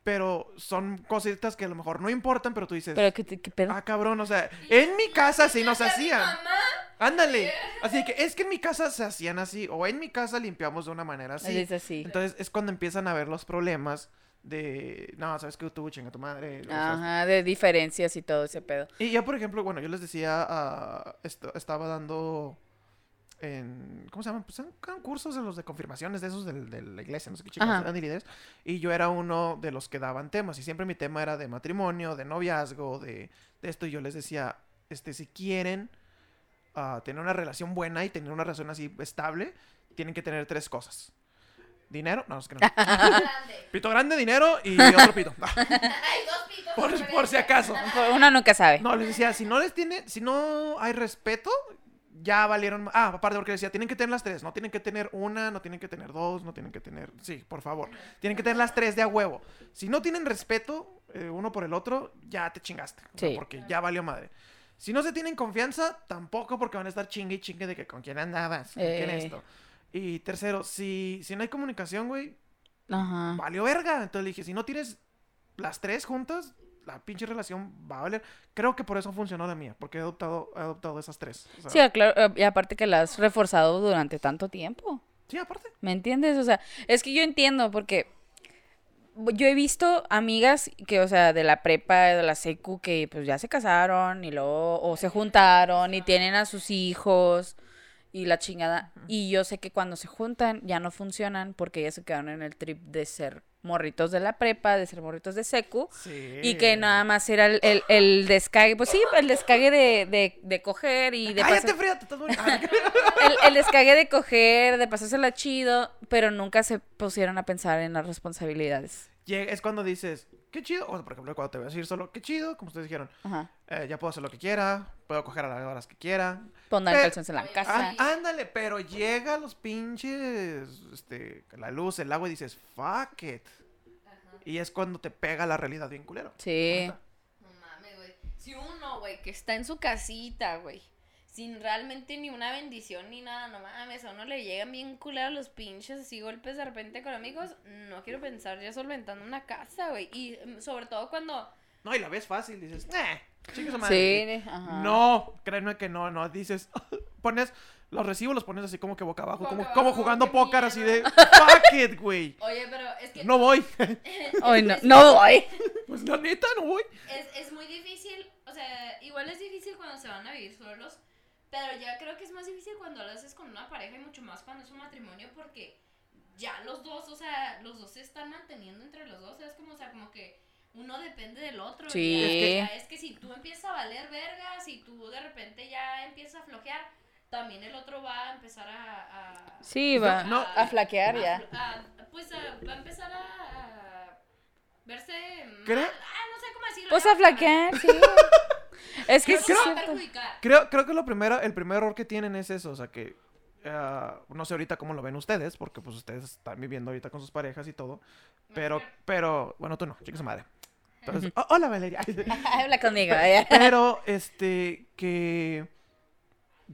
Speaker 3: Pero son cositas que a lo mejor no importan, pero tú dices,
Speaker 2: Pero, ¿qué, te- qué pedo?
Speaker 3: ah, cabrón, o sea, en mi casa sí nos hacían.
Speaker 1: mamá.
Speaker 3: Ándale. Así que es que en mi casa se hacían así, o en mi casa limpiamos de una manera así.
Speaker 2: Es así.
Speaker 3: Entonces es cuando empiezan a ver los problemas de, no, sabes que tú chinga tu madre.
Speaker 2: Ajá, de diferencias y todo ese pedo.
Speaker 3: Y yo, por ejemplo, bueno, yo les decía, esto- estaba dando en, ¿cómo se llaman? Pues en cursos de los de confirmaciones de esos del- de, la iglesia, no sé qué
Speaker 2: Ajá.
Speaker 3: eran de líderes. Y yo era uno de los que daban temas. Y siempre mi tema era de matrimonio, de noviazgo, de, de esto. Y yo les decía, este, si quieren ah, tener una relación buena y tener una relación así estable, tienen que tener tres cosas. Dinero, no, es que no. [LAUGHS]
Speaker 1: Grande.
Speaker 3: Pito grande, dinero y [LAUGHS] otro pito. Ah,
Speaker 1: Hay dos pitos.
Speaker 3: por, por si acaso. [LAUGHS]
Speaker 2: Uno nunca sabe.
Speaker 3: No, les decía, si no les tiene, si no hay respeto, ya valieron. Ah, aparte porque decía, tienen que tener las tres, no tienen que tener una, no tienen que tener dos, no tienen que tener. Sí, por favor. Tienen que tener las tres de a huevo. Si no tienen respeto eh, uno por el otro, ya te chingaste. o sea,
Speaker 2: Sí.
Speaker 3: porque ya valió madre. Si no se tienen confianza, tampoco porque van a estar chingue y chingue de que con quién andabas, con quién
Speaker 2: Eh.
Speaker 3: esto. Y tercero, si, si no hay comunicación, güey,
Speaker 2: Ajá.
Speaker 3: valió verga. Entonces le dije, si no tienes las tres juntas, la pinche relación va a valer. Creo que por eso funcionó la mía, porque he adoptado, he adoptado esas tres.
Speaker 2: Sí, claro, eh, y aparte que la has reforzado durante tanto tiempo.
Speaker 3: sí, aparte.
Speaker 2: ¿Me entiendes? O sea, es que yo entiendo porque yo he visto amigas que, o sea, de la prepa, de la secu, que pues ya se casaron y luego, o se juntaron y tienen a sus hijos y la chingada. Y yo sé que cuando se juntan ya no funcionan porque ya se quedaron en el trip de ser morritos de la prepa, de ser morritos de secu.
Speaker 3: Sí.
Speaker 2: Y que nada más era el, el, el descague, pues sí, el descague de, de, de coger y de pasar-
Speaker 3: te estás. Ah,
Speaker 2: el, el descague de coger, de pasársela chido, pero nunca se pusieron a pensar en las responsabilidades.
Speaker 3: Es cuando dices, qué chido. O sea, por ejemplo, cuando te voy a decir solo, qué chido, como ustedes dijeron,
Speaker 2: Ajá.
Speaker 3: eh, ya puedo hacer lo que quiera, puedo coger a las horas que quiera.
Speaker 2: Pondrán
Speaker 3: Pero-
Speaker 2: calzones en la casa.
Speaker 3: Ah, ándale, pero llega los pinches, este, la luz, el agua y dices, fuck it. Y es cuando te pega la realidad bien culero.
Speaker 2: Sí.
Speaker 1: No mames, güey. Si uno, güey, que está en su casita, güey, sin realmente ni una bendición ni nada, no mames, a uno le llegan bien culeros los pinches así golpes de repente económicos, no quiero pensar ya solventando una casa, güey. Y mm, sobre todo cuando...
Speaker 3: No, y la ves fácil, dices, eh, su madre.
Speaker 2: Sí, ajá.
Speaker 3: No, créeme que no, no, dices, [LAUGHS] pones, los recibos los pones así como que boca abajo,
Speaker 1: Boca
Speaker 3: como,
Speaker 1: abajo,
Speaker 3: como jugando póker así de, [LAUGHS] fuck it, güey.
Speaker 1: Oye, pero es que
Speaker 3: No voy. [LAUGHS]
Speaker 2: No, no voy.
Speaker 3: pues la neta, no voy.
Speaker 1: es, es muy difícil, o sea, igual es difícil cuando se van a vivir solos, pero ya creo que es más difícil cuando lo haces con una pareja y mucho más cuando es un matrimonio porque ya los dos, o sea, los dos se están manteniendo entre los dos, es como, o sea, como que uno depende del otro.
Speaker 2: Sí. Es que-
Speaker 1: ya es que si tú empiezas a valer verga, si tú de repente ya empiezas a flojear, también el otro va a empezar a... a
Speaker 2: Sí, va
Speaker 3: No,
Speaker 2: a flaquear
Speaker 1: a-
Speaker 2: ya.
Speaker 1: a- pues a- va a empezar a, a verse mal. Ah, no sé cómo decirlo.
Speaker 2: Pues
Speaker 1: ya,
Speaker 2: a flaquear, sí. [LAUGHS] Es que
Speaker 3: Creo-
Speaker 2: sí es.
Speaker 3: Creo, creo que lo primero, el primer error que tienen es eso, o sea que ah, no sé ahorita cómo lo ven ustedes, porque pues ustedes están viviendo ahorita con sus parejas y todo, pero, pero, bueno, tú no, chica su madre. Entonces, [LAUGHS] oh, hola Valeria. [LAUGHS]
Speaker 2: Habla conmigo. eh.
Speaker 3: Pero, este, que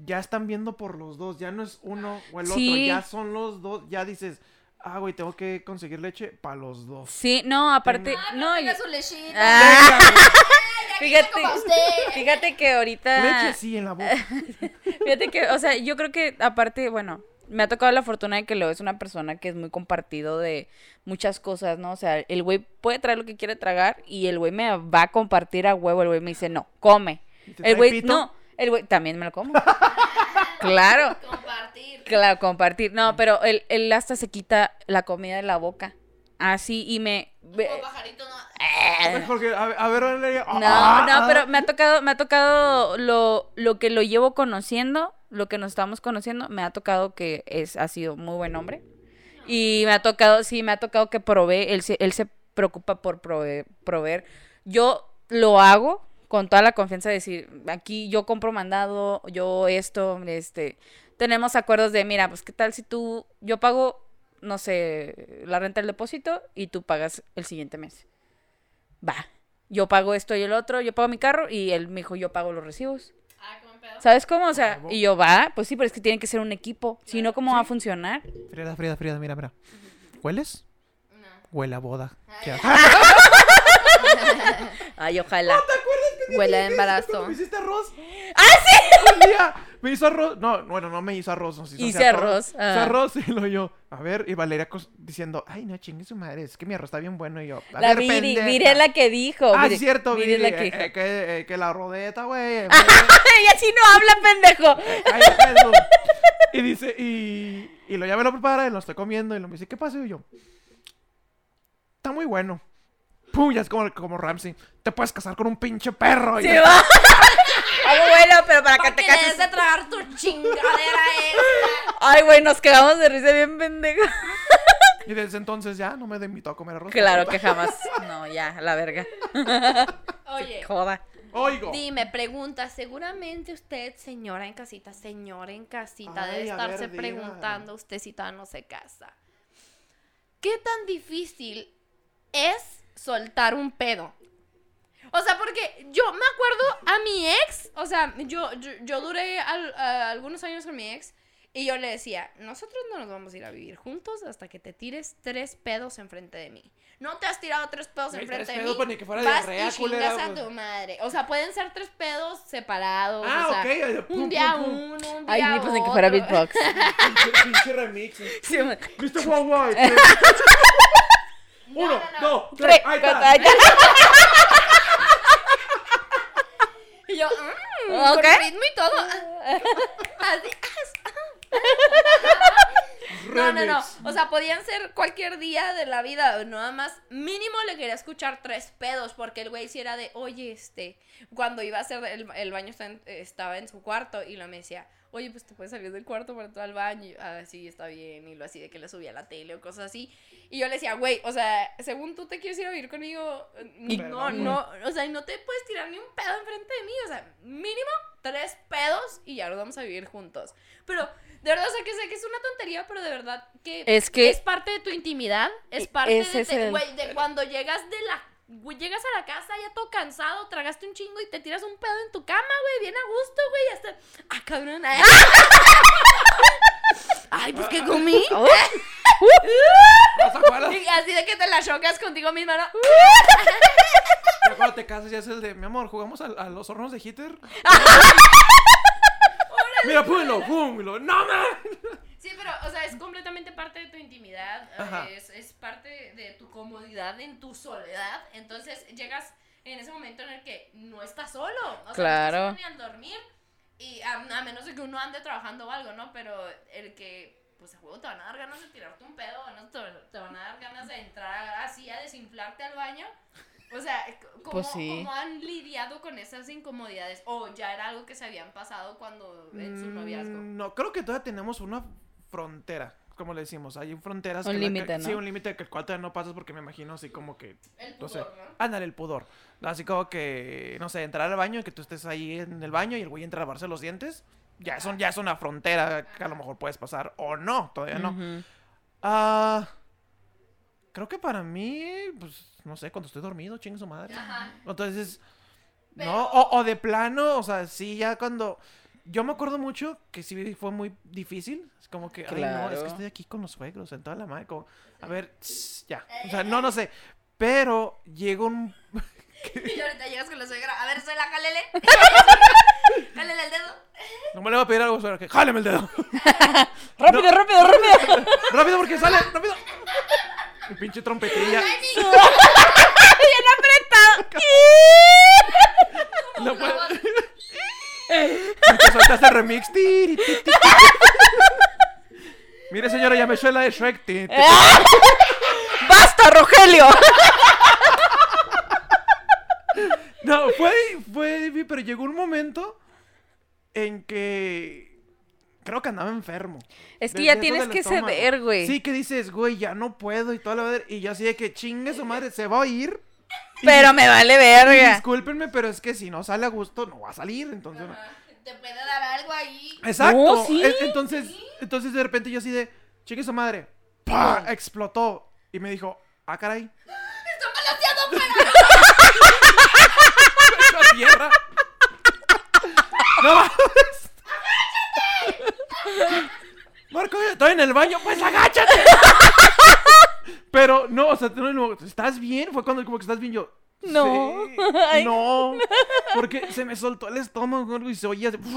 Speaker 3: ya están viendo por los dos, ya no es uno o el
Speaker 2: Sí.
Speaker 3: otro, ya son los dos, ya dices, ah, güey, tengo que conseguir leche para los dos.
Speaker 2: Sí, no, aparte,
Speaker 1: Ah,
Speaker 2: no,
Speaker 1: tenga
Speaker 2: y-
Speaker 1: su lechita.
Speaker 2: Ah,
Speaker 1: Ay, [LAUGHS]
Speaker 2: fíjate,
Speaker 1: como [LAUGHS] usted.
Speaker 2: fíjate que ahorita,
Speaker 3: Leche sí en la boca. [LAUGHS]
Speaker 2: fíjate que, o sea, yo creo que aparte, bueno, me ha tocado la fortuna de que Leo es una persona que es muy compartido de muchas cosas, ¿no? O sea, el güey puede traer lo que quiere tragar y el güey me va a compartir a huevo, el güey me dice, no, come.
Speaker 3: ¿Y te
Speaker 2: El güey, no, el güey también me lo como. [LAUGHS] claro.
Speaker 1: Compartir.
Speaker 2: Claro, compartir. No, pero él, él hasta se quita la comida de la boca. Así, y me... ve-
Speaker 1: Como pajarito, no.
Speaker 3: Ay, Jorge, a ver, a ver, Valeria.
Speaker 2: No,
Speaker 3: Ah,
Speaker 2: no,
Speaker 3: ah.
Speaker 2: pero me ha tocado, me ha tocado lo, lo que lo llevo conociendo, lo que nos estamos conociendo, me ha tocado que es, ha sido muy buen hombre. Y me ha tocado, sí, me ha tocado que provee, él se, él se preocupa por prove- proveer. Yo lo hago con toda la confianza de decir, aquí yo compro mandado, yo esto, este, tenemos acuerdos de, mira, pues qué tal si tú, yo pago, no sé, la renta del depósito y tú pagas el siguiente mes. Va, yo pago esto y el otro, yo pago mi carro y él me dijo, yo pago los recibos.
Speaker 1: Ah, pedo.
Speaker 2: ¿Sabes cómo? O sea,
Speaker 3: huevo.
Speaker 2: y yo, va, pues sí, pero es que tiene que ser un equipo, si no, ¿cómo va a funcionar?
Speaker 3: Frida, Frida, Frida, mira, mira. ¿Hueles?
Speaker 1: No.
Speaker 3: Huele a boda. ¿Qué
Speaker 1: Ay. [LAUGHS]
Speaker 3: haces?
Speaker 2: Ay, ojalá.
Speaker 1: Huele a embarazo.
Speaker 3: ¿Me hiciste arroz?
Speaker 2: ¡Ah, sí!
Speaker 3: Un día me hizo arroz. No, bueno, no me hizo arroz. Nos hizo
Speaker 2: Hice
Speaker 3: así
Speaker 2: arroz,
Speaker 3: Hice
Speaker 2: ah.
Speaker 3: arroz y lo yo. A ver, y Valeria diciendo, ay, no chingue su madre, es que mi arroz está bien bueno. Y yo, a
Speaker 2: La
Speaker 3: ver,
Speaker 2: Viri. Viri es la que dijo.
Speaker 3: Ah, sí, cierto,
Speaker 2: Viri es la que
Speaker 3: eh,
Speaker 2: dijo.
Speaker 3: eh, que, eh, que la rodeta, güey. [LAUGHS]
Speaker 2: Ella sí no habla, pendejo.
Speaker 3: Y dice, y, y lo ya me lo prepara y lo estoy comiendo. Y lo me dice, ¿qué pasa? Y yo, está muy bueno. Pum, ya es como, como Ramsey. Te puedes casar con un pinche perro. Y
Speaker 2: Sí, va. [LAUGHS] Algo bueno, pero para que
Speaker 1: Para
Speaker 2: te
Speaker 1: que le des
Speaker 2: cases.
Speaker 1: de tragar tu chingadera esta.
Speaker 2: Ay, güey, nos quedamos de risa bien pendejo.
Speaker 3: Y desde entonces ya no me invitó a comer arroz.
Speaker 2: Claro que jamás. No, ya, la verga. [LAUGHS]
Speaker 1: Oye,
Speaker 2: Joda.
Speaker 3: Oigo.
Speaker 1: dime, pregunta, seguramente usted, señora en casita, señora en casita,
Speaker 3: Ay,
Speaker 1: debe estarse
Speaker 3: ver, diga.
Speaker 1: preguntando usted si todavía no se casa. ¿Qué tan difícil es soltar un pedo? O sea, porque yo me acuerdo a mi ex, o sea, yo, yo, yo duré al- algunos años con mi ex y yo le decía, nosotros no nos vamos a ir a vivir juntos hasta que te tires tres pedos enfrente de mí. No te has tirado tres pedos
Speaker 3: Güey,
Speaker 1: enfrente
Speaker 3: tres
Speaker 1: de
Speaker 3: pedos,
Speaker 1: mí.
Speaker 3: ni que fuera
Speaker 1: vas
Speaker 3: diarrea,
Speaker 1: y chingas a
Speaker 3: pues.
Speaker 1: tu madre. O sea, pueden ser tres pedos separados.
Speaker 3: Ah,
Speaker 1: o sea,
Speaker 3: ok, eh, pum,
Speaker 1: Un
Speaker 3: pum,
Speaker 1: día
Speaker 3: pum.
Speaker 1: uno, un día
Speaker 2: Ay, pues ni que fuera
Speaker 1: otro.
Speaker 2: beatbox. [LAUGHS]
Speaker 3: Pinche, remix. [LAUGHS]
Speaker 2: Sí, ma-
Speaker 3: ¿Viste Juan White?
Speaker 1: No,
Speaker 3: Uno,
Speaker 1: no, no.
Speaker 3: dos,
Speaker 2: Tre-
Speaker 3: tres. Ahí está. [LAUGHS]
Speaker 1: Y yo, mm,
Speaker 2: Ok.
Speaker 1: con ritmo y todo. Así. [LAUGHS] No, no, no. O sea, podían ser cualquier día de la vida. Nada más, mínimo le quería escuchar tres pedos. Porque el güey sí era de, oye, este. Cuando iba a hacer el, el baño estaba en, estaba en su cuarto. Y lo me decía, oye, pues te puedes salir del cuarto para entrar al baño. Y ah, sí, está bien. Y lo así de que le subía a la tele o cosas así. Y yo le decía, güey, o sea, según tú te quieres ir a vivir conmigo.
Speaker 2: Y-
Speaker 1: No, no. O sea, no te puedes tirar ni un pedo enfrente de mí. O sea, mínimo tres pedos y ya nos vamos a vivir juntos. Pero, de verdad, o sea, que sé que es una tontería, pero de verdad que
Speaker 2: Es que-
Speaker 1: es parte de tu intimidad, es parte
Speaker 2: Ese
Speaker 1: de, te-
Speaker 2: el-
Speaker 1: güey, de cuando llegas de la güey, llegas a la casa ya todo cansado, tragaste un chingo y te tiras un pedo en tu cama, güey, bien a gusto, güey, hasta ah, cabrón. Ay, [LAUGHS] Ay, pues que comí. [LAUGHS] [LAUGHS]
Speaker 3: ¿Te acuerdas?
Speaker 1: Y así de que te la chocas contigo misma, ¿no?
Speaker 3: Cuando te casas ya es el de, mi amor, jugamos a, a los hornos de Hitler. Mira, pumlo, pum, y lo, no man.
Speaker 1: Sí, pero, o sea, es completamente parte de tu intimidad, es, es parte de tu comodidad en tu soledad. Entonces, llegas en ese momento en el que no estás solo. O sea,
Speaker 2: Claro.
Speaker 1: no estás solo ni al dormir. Y a, a menos de que uno ande trabajando o algo, ¿no? Pero el que, pues a juego te van a dar ganas de tirarte un pedo, ¿no? te, te van a dar ganas de entrar así a desinflarte al baño. O sea, ¿cómo,
Speaker 2: Pues sí.
Speaker 1: cómo han lidiado con esas incomodidades? O ya era algo que se habían pasado cuando en su noviazgo.
Speaker 3: Mm, No, creo que todavía tenemos una frontera, como le decimos. Hay fronteras.
Speaker 2: Un límite,
Speaker 3: que-
Speaker 2: ¿no?
Speaker 3: Sí, un límite que el cual todavía no pasas porque me imagino así como que.
Speaker 1: El
Speaker 3: No sé.
Speaker 1: pudor, ¿no?
Speaker 3: Ándale, el pudor. Así como que, no sé, entrar al baño y que tú estés ahí en el baño y el güey entra a lavarse los dientes. Ya, son, ya es una frontera que a lo mejor puedes pasar o no, todavía no. Ah, creo que para mí, pues, no sé, cuando estoy dormido, chingue su madre.
Speaker 1: Ajá.
Speaker 3: Entonces,
Speaker 1: Pero-
Speaker 3: no, o, o de plano, o sea, sí, ya cuando... Yo me acuerdo mucho que sí fue muy difícil. Es como que, ay, no, es
Speaker 2: Claro.
Speaker 3: que estoy aquí con los suegros, en toda la madre, como, a ver, tss, ya. O sea, no, no [LAUGHS] sé. Pero llegó un... [LAUGHS]
Speaker 1: Y ahorita llegas con la suegra. A ver, suela, jálele. [LAUGHS] jálele el dedo.
Speaker 3: No me le voy a pedir algo, suegra, que jáleme el dedo.
Speaker 2: Rápido, rápido, rápido.
Speaker 3: rápido porque sale, rápido. Mi pinche trompetilla. [LAUGHS]
Speaker 2: Bien apretado. [LAUGHS]
Speaker 3: No puedo. Y te sueltas el remix. Tiri. Mire, señora, ya me la de Shrek. [LAUGHS]
Speaker 2: ¡Basta, Rogelio!
Speaker 3: No, fue, fue pero llegó un momento en que creo que andaba enfermo.
Speaker 2: Es que
Speaker 3: De-
Speaker 2: ya
Speaker 3: de
Speaker 2: tienes que
Speaker 3: estómago.
Speaker 2: ceder, güey.
Speaker 3: Sí, que dices, güey, ya no puedo y toda la madre. Y yo así de que chingue su madre, se va a ir. Y
Speaker 2: Pero me vale verga.
Speaker 3: Discúlpenme, pero es que si no sale a gusto, no va a salir. Entonces, no.
Speaker 1: Te puede dar algo ahí.
Speaker 3: Exacto.
Speaker 2: Sí.
Speaker 3: E- Entonces, entonces de repente yo así de, chingue su madre. ¡Pah! Explotó. Y me dijo, ah, caray.
Speaker 1: ¡Está malaseado [LAUGHS] para!
Speaker 3: tierra. [LAUGHS] No mames. Marco, estoy en el baño, pues agáchate. Pero no, o sea, no, no, ¿estás bien? Fue cuando como que estás bien yo.
Speaker 2: No.
Speaker 3: "Sí".
Speaker 2: Ay.
Speaker 3: No, porque se me soltó el estómago y se oía así.
Speaker 1: Oye,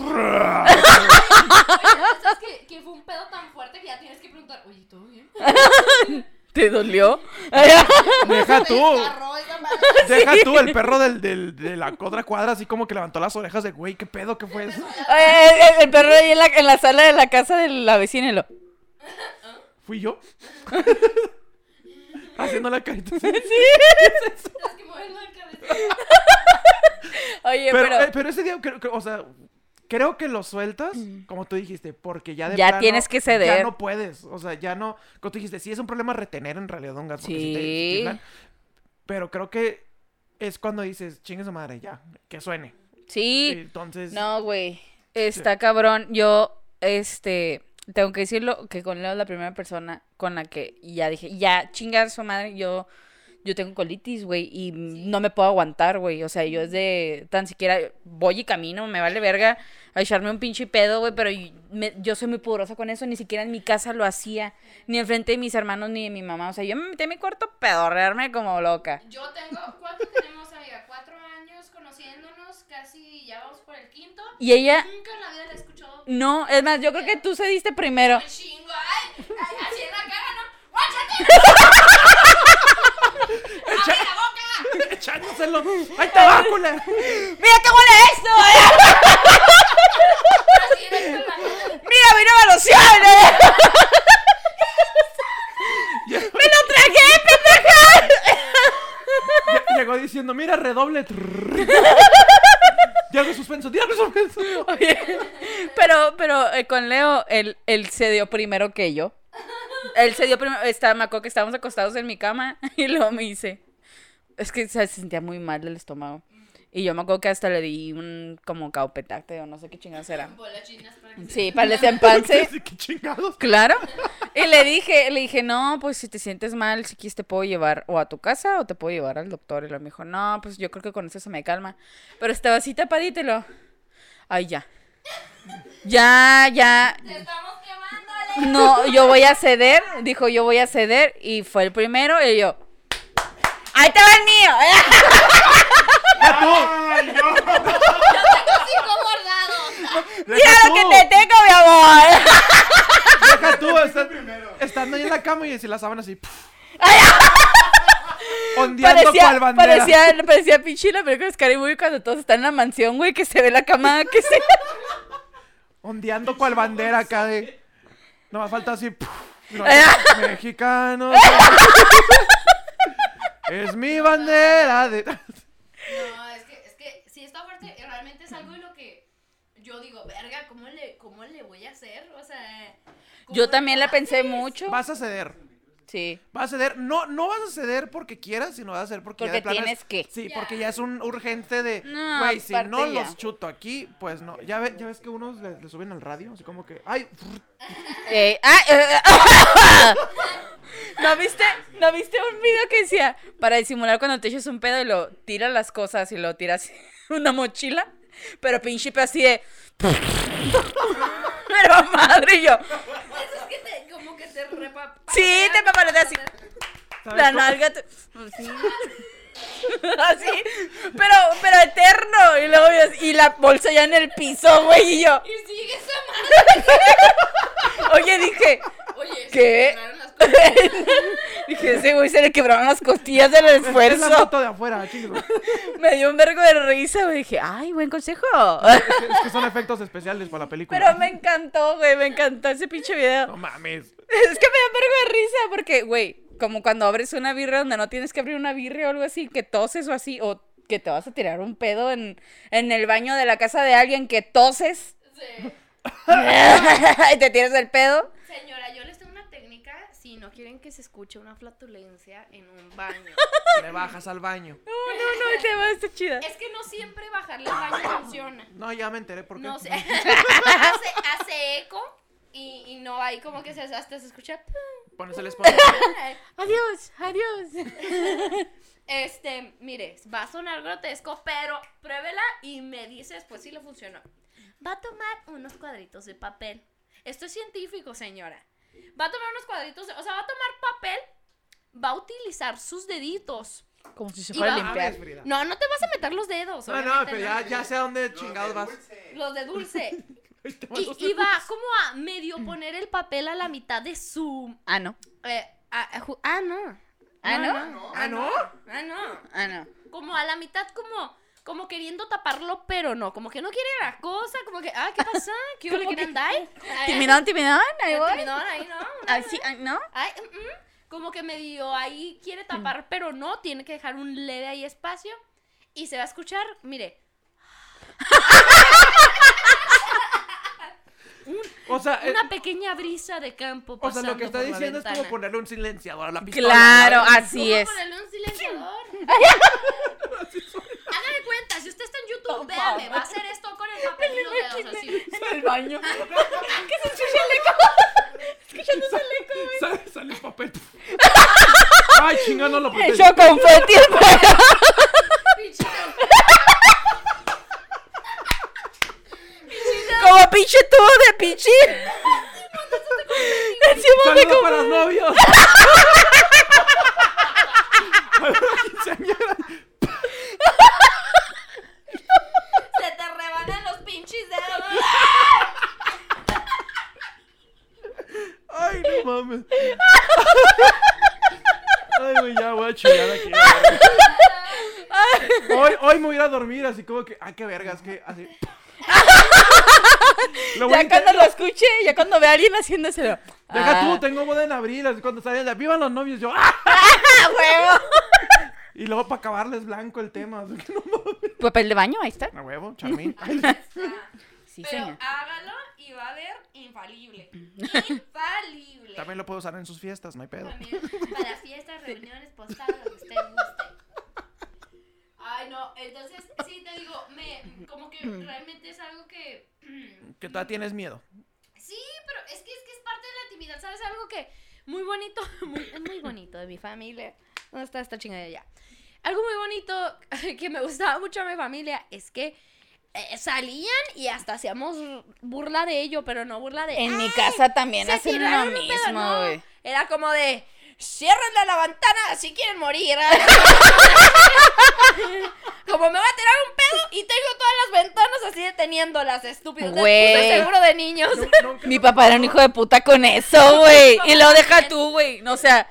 Speaker 1: ¿sabes que, que fue un pedo tan fuerte que ya tienes que preguntar, oye, ¿todo bien?
Speaker 2: ¿Te dolió? [LAUGHS]
Speaker 3: Deja tú. Deja tú, el perro del, del- de la otra cuadra así como que levantó las orejas de güey, ¿qué pedo? ¿Qué fue eso?
Speaker 2: El, el- el perro ahí en la, en la sala de la casa de la vecina y lo...
Speaker 3: ¿Fui yo? [LAUGHS] Haciendo la carita. así. [LAUGHS]
Speaker 1: Mover la cabeza.
Speaker 2: Oye,
Speaker 3: Pero,
Speaker 2: pero...
Speaker 3: eh, pero ese día, creo, o sea, creo que lo sueltas, como tú dijiste, porque ya de
Speaker 2: Ya
Speaker 3: plano
Speaker 2: tienes que ceder.
Speaker 3: Ya no puedes, o sea, ya no, como tú dijiste, sí es un problema retener en realidad un gas. porque sí te-
Speaker 2: Sí.
Speaker 3: te pero creo que es cuando dices, chingue su madre, ya, que suene.
Speaker 2: Sí.
Speaker 3: Entonces,
Speaker 2: No, güey. Está cabrón. Yo, este, tengo que decirlo que con Leo es la primera persona con la que ya dije, ya, chingar su madre, yo, yo tengo colitis, güey, y no me puedo aguantar, güey. O sea, yo es de, tan siquiera voy y camino, me vale verga a echarme un pinche pedo, güey, pero y- me- yo soy muy pudorosa con eso, ni siquiera en mi casa lo hacía, ni enfrente de mis hermanos, ni de mi mamá. O sea, yo me metí a mi cuarto a pedorrearme como loca.
Speaker 1: Yo tengo, ¿cuánto tenemos, amiga? Cuatro años conociéndonos, casi ya vamos por el quinto.
Speaker 2: Y ella,
Speaker 1: Nunca en la vida la he escuchado.
Speaker 2: no, es más, yo creo que tú cediste primero.
Speaker 1: Un chingo, ay, ay, así en la cara, ¿no? [LAUGHS] ¡Abre la boca! [LAUGHS]
Speaker 3: echándoselo. ¡Ay, tabácula!
Speaker 2: ¡Mira qué huele esto!
Speaker 1: Cara. [LAUGHS]
Speaker 2: ¡Mira mi nueva loción! eh! ¡Me lo tragué, pendeja!
Speaker 3: llegó diciendo, mira, redoble. [LAUGHS] Diablo suspenso, diablo suspenso.
Speaker 2: Oye, pero, pero eh, con Leo, él, él se dio primero que yo. Él se dio primero, está, me acuerdo que estábamos acostados en mi cama [LAUGHS] y luego me dice, es que se sentía muy mal del estómago. Y yo me acuerdo que hasta le di un como caupetate o no sé qué chingados era.
Speaker 1: Bolas chinas para que se-
Speaker 2: Sí, para el desempance.
Speaker 3: Que chingados.
Speaker 2: Claro. Y le dije, le dije, no, pues si te sientes mal, si quieres te puedo llevar o a tu casa o te puedo llevar al doctor. Y lo me dijo, no, pues yo creo que con eso se me calma. Pero estaba así tapadito y lo. Ay, ya. Ya, ya.
Speaker 1: Te estamos.
Speaker 2: No, yo voy a ceder. Dijo, yo voy a ceder. Y fue el primero. Y yo. ¡Ahí te va el mío! [LAUGHS]
Speaker 3: ¡Ya tú!
Speaker 4: ¡Ay, no!
Speaker 1: Cinco bordados.
Speaker 2: ¡Mira
Speaker 3: ¡Deja
Speaker 2: lo que te tengo, mi amor!
Speaker 3: ¡Deja tú! Estás,
Speaker 4: Primero.
Speaker 3: estando ahí en la cama y si la sábana así. puf. [LAUGHS] Ondeando
Speaker 2: Parecía,
Speaker 3: cual bandera.
Speaker 2: parecía, parecía pinche la película de Scary Movie cuando todos están en la mansión, güey, que se ve la cama, que se...
Speaker 3: Ondeando cual bandera acá de. No me falta así. puf, no,
Speaker 2: Ah. [LAUGHS]
Speaker 3: mexicano. [LAUGHS] es mi bandera de.
Speaker 1: No, es que, es que sí está fuerte, y realmente es algo de lo que yo digo, verga, ¿cómo le, cómo le voy a hacer? O sea... ¿cómo
Speaker 2: Yo también
Speaker 1: le
Speaker 2: la pensé mucho.
Speaker 3: Vas a ceder.
Speaker 2: Sí.
Speaker 3: Vas a ceder. No, no vas a ceder porque quieras, sino vas a ceder porque, ya
Speaker 2: Porque
Speaker 3: de plano es-
Speaker 2: tienes que.
Speaker 3: Sí,
Speaker 1: Ya.
Speaker 3: porque ya es un urgente de.
Speaker 2: No,
Speaker 3: Güey, si
Speaker 2: aparte
Speaker 3: no
Speaker 2: ya.
Speaker 3: los chuto aquí, pues no. Ya, ve- ya ves que unos le, le suben al radio, así como que. ¡Ay! [LAUGHS]
Speaker 2: Eh, ah, eh, [LAUGHS] ¿No viste? ¿No viste un video que decía para disimular cuando te echas un pedo y lo tiras las cosas y lo tiras [LAUGHS] una mochila? Pero pinche así de. Pero madre yo.
Speaker 1: Eso es que te, que te repa...
Speaker 2: Sí, te paparetea así.
Speaker 3: ¿sabes
Speaker 2: La nalga. te- Así. [LAUGHS] Así. Pero, pero eterno. Y luego yo- y la bolsa ya en el piso, güey. Y yo.
Speaker 1: Y sigue esa madre. [LAUGHS]
Speaker 2: Oye, dije.
Speaker 1: Oye,
Speaker 2: ¿Qué? [LAUGHS] Dije, ese güey se le quebraron las costillas del
Speaker 3: Es la
Speaker 2: esfuerzo.
Speaker 3: foto de afuera, chingos. [LAUGHS]
Speaker 2: Me dio un vergo de risa, güey. Dije, ay, buen consejo.
Speaker 3: Es que, son efectos especiales para la película.
Speaker 2: Pero me encantó, güey. Me encantó ese pinche video.
Speaker 3: No mames.
Speaker 2: Es que me da vergo de risa porque, güey, como cuando abres una birria donde no tienes que abrir una birria o algo así, que toses o así, o que te vas a tirar un pedo en, en el baño de la casa de alguien que toses
Speaker 1: Sí. [LAUGHS]
Speaker 2: y te tiras el pedo.
Speaker 1: Señora, yo les tengo una técnica si no quieren que se escuche una flatulencia en un baño. [LAUGHS]
Speaker 3: Le bajas al baño.
Speaker 2: No, no, no, te va, está chida.
Speaker 1: Es que no siempre bajarle al baño funciona.
Speaker 3: No, ya me enteré por qué.
Speaker 1: No sé. [LAUGHS] hace, hace eco y, y no hay como que se, hasta se escucha.
Speaker 3: Pones el spot.
Speaker 2: Adiós, adiós.
Speaker 1: Este, mire, va a sonar grotesco, pero pruébela y me dice después si le funcionó. Va a tomar unos cuadritos de papel. Esto es científico, señora. Va a tomar unos cuadritos, de- o sea, va a tomar papel, va a utilizar sus deditos.
Speaker 2: Como si se fuera a limpiar.
Speaker 3: Frida.
Speaker 1: No, no te vas a meter los dedos.
Speaker 3: No, no, pero ya, ya sé a dónde chingados vas.
Speaker 1: Los de dulce. [LAUGHS] Y, y va como a medio poner el papel a la mitad de su.
Speaker 2: Ah, no.
Speaker 1: eh, ah, ah, ah, no.
Speaker 2: Ah, ¿no?
Speaker 3: Ah, ¿no?
Speaker 1: Ah, no.
Speaker 2: Ah, no.
Speaker 1: Como a la mitad, como, como queriendo taparlo, pero no. Como que no quiere la cosa. Como que, ah, ¿qué pasa? ¿Qué le quieren dar?
Speaker 2: Timidón, timidón, ahí voy.
Speaker 1: Timidón ahí, ¿no? [LAUGHS]
Speaker 2: Ay, sí, ¿no?
Speaker 1: Ay, mm, mm. Como que medio ahí quiere tapar, pero no. Tiene que dejar un leve ahí espacio. Y se va a escuchar, mire. [LAUGHS]
Speaker 3: O sea, eh,
Speaker 1: Una pequeña brisa de campo
Speaker 3: o sea, lo que está diciendo es como ponerle un silenciador a la pistola.
Speaker 2: Claro,
Speaker 3: ¿verdad?
Speaker 2: así
Speaker 1: ¿Cómo
Speaker 2: es.
Speaker 1: ponerle un silenciador? [LAUGHS] Haga de cuenta, si usted está en YouTube,
Speaker 2: Por
Speaker 1: véame,
Speaker 2: favor.
Speaker 1: va a hacer esto con el papel y los dedos así.
Speaker 2: El baño. [LAUGHS] ¿Qué se escucha el eco? [LAUGHS] Escuchándose el eco, güey.
Speaker 3: Sale, sale el papel. Ay, chinga, no lo puse.
Speaker 2: Hecho confeti, güey.
Speaker 1: Pinche-
Speaker 2: Como pinche tubo de pinche. [LAUGHS] Encima de
Speaker 3: Saludo
Speaker 2: como.
Speaker 3: para los novios. [LAUGHS]
Speaker 1: Se te rebanan los pinches dedos.
Speaker 3: Ay, no mames. Ay, güey, ya voy a chillar aquí. Hoy, hoy me voy a ir a dormir así como que, ay, qué vergas, que así. Lo
Speaker 2: Ya cuando lo escuche, ya cuando vea a alguien haciéndoselo.
Speaker 3: Deja
Speaker 2: Ah,
Speaker 3: tú, tengo boda en abril, así cuando salgan de vivan los novios, yo, ¡ah! [LAUGHS]
Speaker 2: ¡Ah, huevo! [LAUGHS]
Speaker 3: Y luego para acabarles blanco el tema, así que no.
Speaker 2: Papel de baño, ahí está.
Speaker 3: A huevo, charmín. [LAUGHS]
Speaker 2: Sí,
Speaker 1: Pero
Speaker 2: señor.
Speaker 1: hágalo y va a ver infalible. Infalible.
Speaker 3: También lo puedo usar en sus fiestas, no hay pedo.
Speaker 1: También para fiestas, reuniones, postadas, lo que usted guste. Ay, no, entonces, sí, te digo, me, como que realmente es algo que...
Speaker 3: Que todavía tienes miedo.
Speaker 1: Sí, pero es que es que es parte de la intimidad, ¿sabes? Algo que muy bonito, [LAUGHS] muy- es muy bonito de mi familia. ¿Dónde está esta chingada allá? Algo muy bonito [LAUGHS] que me gustaba mucho de mi familia es que eh, salían y hasta hacíamos burla de ello, pero no burla de...
Speaker 2: En mi
Speaker 1: "Ay,
Speaker 2: casa también hacen lo
Speaker 1: tiraron un pedo",
Speaker 2: mismo,
Speaker 1: no. Era como de... Ciérrenle la ventana si quieren morir. [LAUGHS] como me va a tirar un pedo y tengo todas las ventanas así deteniéndolas, estúpidos. Les
Speaker 2: Güey.
Speaker 1: seguro de niños.
Speaker 2: Mi papá era un hijo de puta con eso, güey. Y lo deja tú, güey. No, o sea,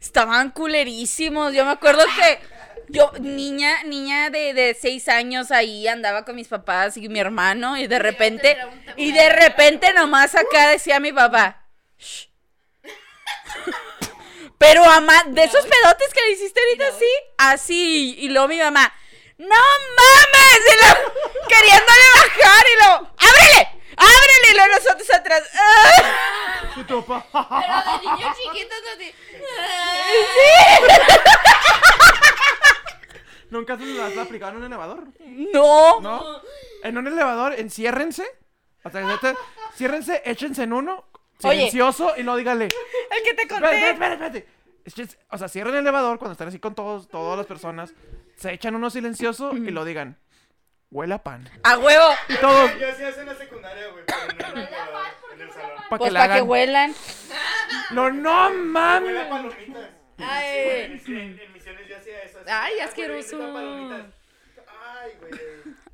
Speaker 2: estaban culerísimos. Yo me acuerdo que yo, niña, niña de, de seis años, ahí andaba con mis papás y mi hermano, y de repente, y de repente nomás acá decía mi papá. "Shh". Pero mamá, de esos pedotes que le hiciste ahorita así, así, y luego mi mamá, ¡No mames! Y luego, [LAUGHS] queriéndole bajar, y luego, ¡ábrele! ¡Ábrele! Y luego nosotros atrás. ¡ah!
Speaker 1: Pero de niños chiquitos [LAUGHS] así. [LAUGHS]
Speaker 3: ¿Nunca se las has aplicado en un elevador?
Speaker 2: No.
Speaker 3: ¿No? En un elevador, enciérrense. O sea, neta, ciérrense, échense en uno,
Speaker 2: Oye.
Speaker 3: silencioso, y no dígale.
Speaker 2: El que te
Speaker 3: Espérate,
Speaker 2: conté.
Speaker 3: espérate, espérate. Échense- O sea, cierren el elevador cuando están así con todos, todas las personas. Se echan uno silencioso y lo digan. Huele a pan.
Speaker 2: A huevo.
Speaker 3: Y todos.
Speaker 4: Yo hacía eso en la secundaria, güey. pero no en el
Speaker 1: Huele a
Speaker 4: elevador,
Speaker 1: pan, ¿por
Speaker 4: En
Speaker 1: qué
Speaker 4: el
Speaker 1: huele a
Speaker 4: salón.
Speaker 3: Para que
Speaker 2: Pues para que huelan.
Speaker 3: No, no
Speaker 4: Huele a
Speaker 3: mames.
Speaker 4: palomitas.
Speaker 1: Ay.
Speaker 4: En, en- en misiones yo hacía eso. así,
Speaker 1: Ay,
Speaker 4: ah,
Speaker 1: asqueroso.
Speaker 4: palomitas. Ay, güey.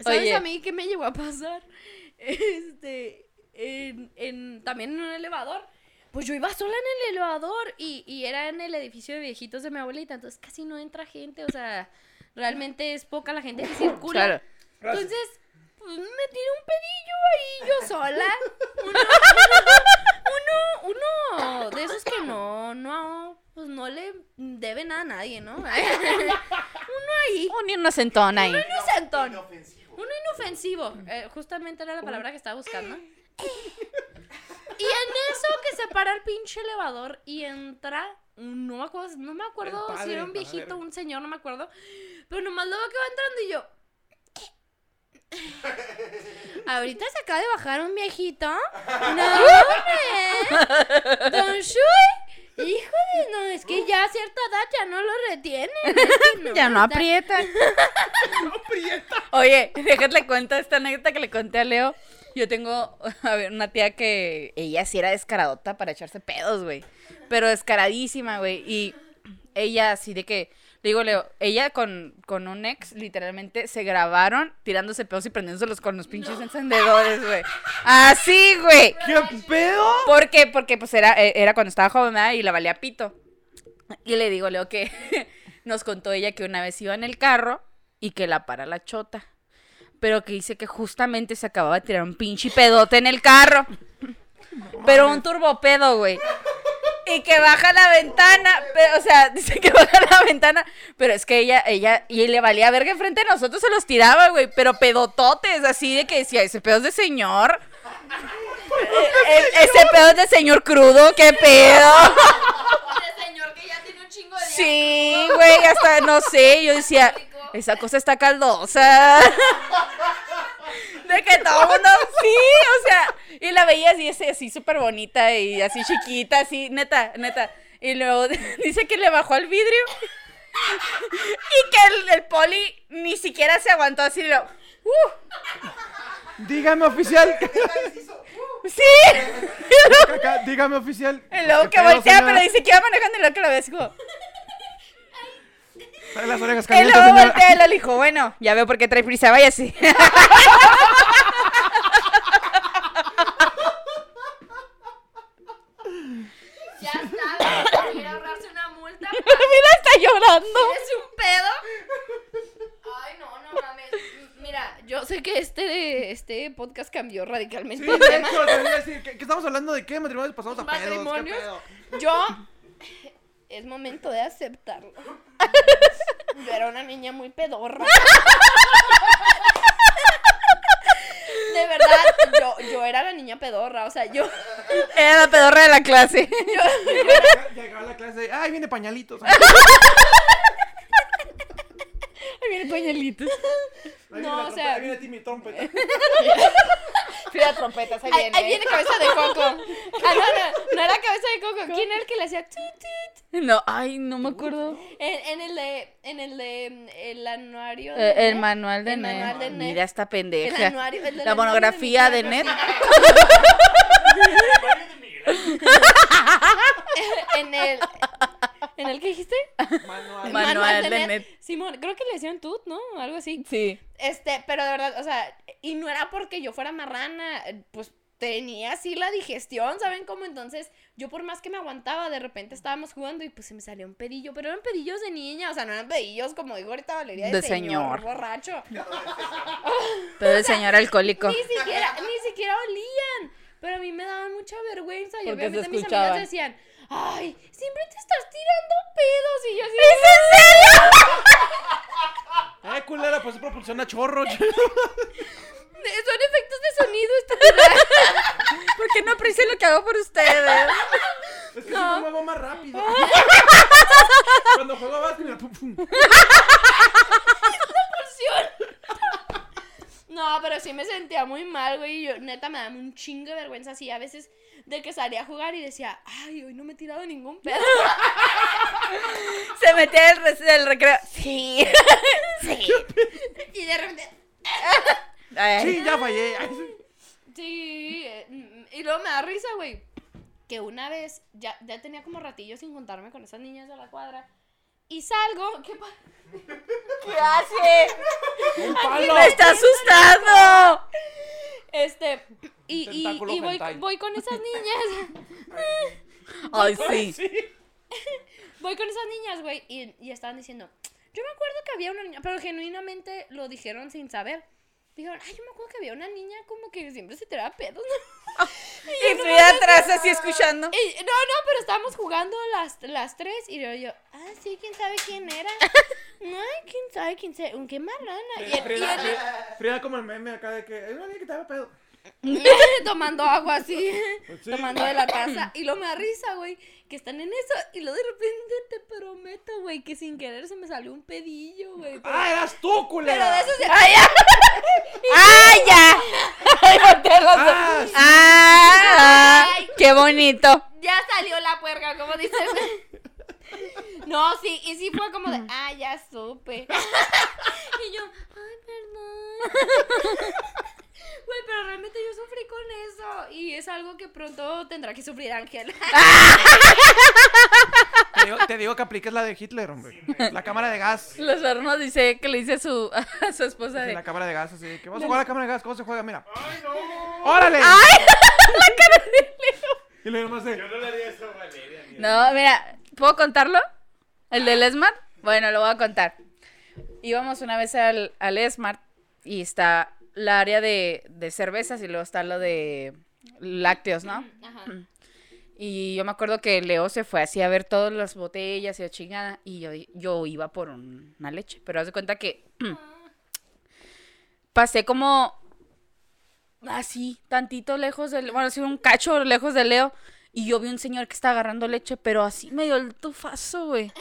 Speaker 1: ¿Sabes
Speaker 2: Oye.
Speaker 1: a mí qué me llegó a pasar? [LAUGHS] Este, en, en- también en un elevador. Pues yo iba sola en el elevador y, y era en el edificio de viejitos de mi abuelita, entonces casi no entra gente, o sea, realmente es poca la gente que circula.
Speaker 2: Claro.
Speaker 1: Entonces, pues me tiré un pedillo ahí yo sola. Uno, uno, uno de esos que no, no, pues no le debe nada a nadie, ¿no? [LAUGHS] Uno ahí.
Speaker 2: Un inocentón ahí.
Speaker 1: Inocentón.
Speaker 4: Inofensivo.
Speaker 1: Uno inofensivo. eh, justamente era la palabra que estaba buscando. Y en eso que se para el pinche elevador y entra. un- No me acuerdo, no me acuerdo
Speaker 3: padre,
Speaker 1: si era un viejito un señor, no me acuerdo. Pero nomás luego que va entrando y yo. Ahorita se acaba de bajar un viejito. No, hombre. Don Shui. Hijo de. No, es que ya a cierta edad ya no lo retienen. es que [LAUGHS]
Speaker 2: Ya no
Speaker 1: está-
Speaker 2: aprieta. [LAUGHS] Oye, déjate cuenta esta anécdota que le conté a Leo. Yo tengo, [LAUGHS] a ver, una tía que ella sí era descaradota para echarse pedos, güey. Pero descaradísima, güey. Y ella así de que, le digo, Leo, ella con, con un ex literalmente se grabaron tirándose pedos y prendiéndoselos con los pinches encendedores, güey. Así, güey.
Speaker 3: ¿Qué pedo?
Speaker 2: ¿Por qué? Porque pues era, eh, era cuando estaba joven ¿verdad? y la valía pito. Y le digo, Leo, que [LAUGHS] nos contó ella que una vez iba en el carro y que la para la chota. Pero que dice que justamente se acababa de tirar un pinche pedote en el carro. Pero un turbopedo, güey. Y que baja la ventana, pero, o sea, [LAUGHS] dice que baja la ventana, pero es que ella, ella, y le valía verga enfrente de nosotros, se los tiraba, güey, pero pedototes, así de que decía, ese pedo es de señor. E- e- ese pedo es de señor crudo, qué pedo.
Speaker 1: De señor que ya tiene un chingo de
Speaker 2: Sí, güey, hasta no sé, yo decía, esa cosa está caldosa. [LAUGHS] De que todo el mundo, sí, o sea, y la veía así, así, así súper bonita y así chiquita, así, neta, neta. Y luego [LAUGHS] dice que le bajó al vidrio [LAUGHS] y que el, el poli ni siquiera se aguantó así, lo, uh,
Speaker 3: Dígame, oficial.
Speaker 2: sí.
Speaker 3: Acá, Dígame, oficial.
Speaker 2: Y luego
Speaker 3: ¿Qué
Speaker 2: que voltea, pero dice que iba manejando y luego que lo ve así como,
Speaker 3: Trae las orejas
Speaker 2: luego
Speaker 3: señora.
Speaker 2: voltea y lo dijo, bueno, ya veo por qué trae prisa, vaya así.
Speaker 1: Ya está, quiere ahorrarse una multa. [LAUGHS]
Speaker 2: Mira, está llorando.
Speaker 1: ¿Es un pedo? Ay, no, no mames. Mira, yo sé que este, este podcast cambió radicalmente
Speaker 3: Sí,
Speaker 1: el
Speaker 3: de
Speaker 1: tema.
Speaker 3: hecho, te iba a decir, ¿qué, qué estamos hablando de qué? Matrimonios pasamos a pedos. ¿Qué
Speaker 1: Matrimonios.
Speaker 3: pedo?
Speaker 1: Yo. Es momento de aceptarlo. [LAUGHS] Yo era una niña muy pedorra. [LAUGHS] De verdad, yo, yo era la niña pedorra. O sea, yo. [LAUGHS]
Speaker 2: Era la pedorra de la clase.
Speaker 3: Llegaba- Llegaba a la clase, ay, viene pañalitos.
Speaker 2: Ahí viene pañalitos.
Speaker 3: viene
Speaker 1: No,
Speaker 3: la
Speaker 1: o
Speaker 3: trompeta,
Speaker 1: sea-
Speaker 3: Ahí viene Timmy Trompeta. [LAUGHS]
Speaker 2: Mira, trompetas, ahí
Speaker 1: Ahí,
Speaker 2: viene.
Speaker 1: ahí viene cabeza de coco. [LAUGHS] Ah, no, no, no era cabeza de coco. ¿Quién era el que le hacía?
Speaker 2: No, ay, no me acuerdo.
Speaker 1: En, en el de. En el de. El anuario.
Speaker 2: Eh,
Speaker 1: de
Speaker 2: el
Speaker 1: Net.
Speaker 2: manual de
Speaker 1: El
Speaker 2: Net.
Speaker 1: manual de Net.
Speaker 2: Mira esta
Speaker 1: El
Speaker 2: pendeja.
Speaker 1: anuario. el
Speaker 2: La
Speaker 1: anuario
Speaker 2: monografía de Net.
Speaker 4: De Miguel.
Speaker 1: En el. ¿En el que dijiste?
Speaker 3: Manual.
Speaker 1: El
Speaker 2: Manual de Net.
Speaker 1: Simón, creo que le decían tut, ¿no? Algo así.
Speaker 2: Sí.
Speaker 1: Este, pero de verdad, o sea, y no era porque yo fuera marrana, pues tenía así la digestión, ¿saben cómo? Entonces, yo por más que me aguantaba, de repente estábamos jugando y pues se me salió un pedillo, pero eran pedillos de niña, o sea, no eran pedillos como digo ahorita Valeria, de,
Speaker 2: De
Speaker 1: señor,
Speaker 2: señor.
Speaker 1: borracho. [LAUGHS]
Speaker 2: Pero el [LAUGHS] señor alcohólico.
Speaker 1: Ni siquiera, ni siquiera olían. Pero a mí me daba mucha vergüenza. Y obviamente mis amigas decían, ay, siempre te estás tirando pedos. Y yo así, ¿es en serio?
Speaker 3: Eh, culera, pues propulsiona chorro. [LAUGHS]
Speaker 1: Son efectos de sonido, estúpida. [LAUGHS]
Speaker 2: ¿Por qué no aprecian lo que hago por ustedes?
Speaker 3: Es que si me muevo más rápido. [LAUGHS] Cuando juego básquet, mira, pum, pum.
Speaker 1: No, pero sí me sentía muy mal, güey. y Yo, neta, me daba un chingo de vergüenza así a veces de que salía a jugar y decía, ay, hoy no me he tirado ningún pedo. [LAUGHS]
Speaker 2: Se metía el, res- el recreo. Sí. [LAUGHS] Sí.
Speaker 1: y de repente,
Speaker 2: Ay.
Speaker 3: Sí, ya fallé. Sí.
Speaker 1: Y luego me da risa, güey. Que una vez, ya, ya tenía como ratillo sin juntarme con esas niñas de la cuadra. Y salgo, ¿qué pasa? [LAUGHS]
Speaker 2: ¿Qué hace?
Speaker 3: Un palo.
Speaker 2: ¡Me está asustando!
Speaker 1: Este, y, y, y voy, voy con esas niñas. [LAUGHS]
Speaker 2: Ay, sí. [LAUGHS]
Speaker 1: Voy con esas niñas, güey, y, y estaban diciendo, yo me acuerdo que había una niña, pero genuinamente lo dijeron sin saber. Dijeron, ay, yo me acuerdo que había una niña como que siempre se tiraba pedos. [LAUGHS]
Speaker 2: Y Frida atrás así escuchando.
Speaker 1: Y- no, no, pero estábamos jugando las, las tres y yo, yo, ah, sí, quién sabe quién era. [LAUGHS] Ay, quién sabe quién se, qué marrana. Y, el- y
Speaker 3: Frida,
Speaker 1: el-
Speaker 3: Frida- Frida como el meme acá de que es una niña que te pedo. [LAUGHS]
Speaker 1: tomando agua así,
Speaker 3: Sí.
Speaker 1: tomando de la taza. Y lo me da risa, güey, que están en eso. Y luego de repente te prometo, güey, que sin querer se me salió un pedillo, güey. Pero,
Speaker 3: ¡Ah, eras tú, culera!
Speaker 1: pero de eso se...
Speaker 2: ¡Ay, ya! [LAUGHS] ¡Ay, ya! ¡Ay, volteé los ojos.
Speaker 3: ¡Ah! sí.
Speaker 2: ¡Ah!
Speaker 1: Ay.
Speaker 2: ¡Qué bonito!
Speaker 1: Ya salió la puerca, como dices. No, sí, y sí fue como de, ah, ya supe. [LAUGHS] Y yo, ay, perdón. Güey, pero realmente yo sufrí con eso. Y es algo que pronto tendrá que sufrir Ángel. [LAUGHS]
Speaker 3: Te digo, te digo que apliques la de Hitler, hombre. La cámara de gas.
Speaker 2: Los hornos dice que le dice a su, [LAUGHS] a su esposa
Speaker 3: Sí,
Speaker 2: de...
Speaker 3: la cámara de gas, así. que vamos a jugar a la cámara de gas. ¿Cómo se juega? Mira.
Speaker 4: ¡Ay, no!
Speaker 3: ¡Órale! [LAUGHS]
Speaker 2: ¡Ay! La cara de Leo.
Speaker 3: Y luego nomás de.
Speaker 4: Yo no le haría eso a Valeria. ni a-
Speaker 2: No, mira, ¿puedo contarlo? ¿El del Esmart? Bueno, lo voy a contar. Íbamos una vez al, al Esmart y está la área de, de cervezas y luego está lo de lácteos, ¿no?
Speaker 1: Ajá.
Speaker 2: Y yo me acuerdo que Leo se fue así a ver todas las botellas y la chingada. Y yo, yo iba por un- una leche. Pero haz de cuenta que [CLEARS THROAT] pasé como así, tantito lejos del. Bueno, así un cacho lejos de Leo. Y yo vi un señor que está agarrando leche, pero así me dio el tufazo, güey.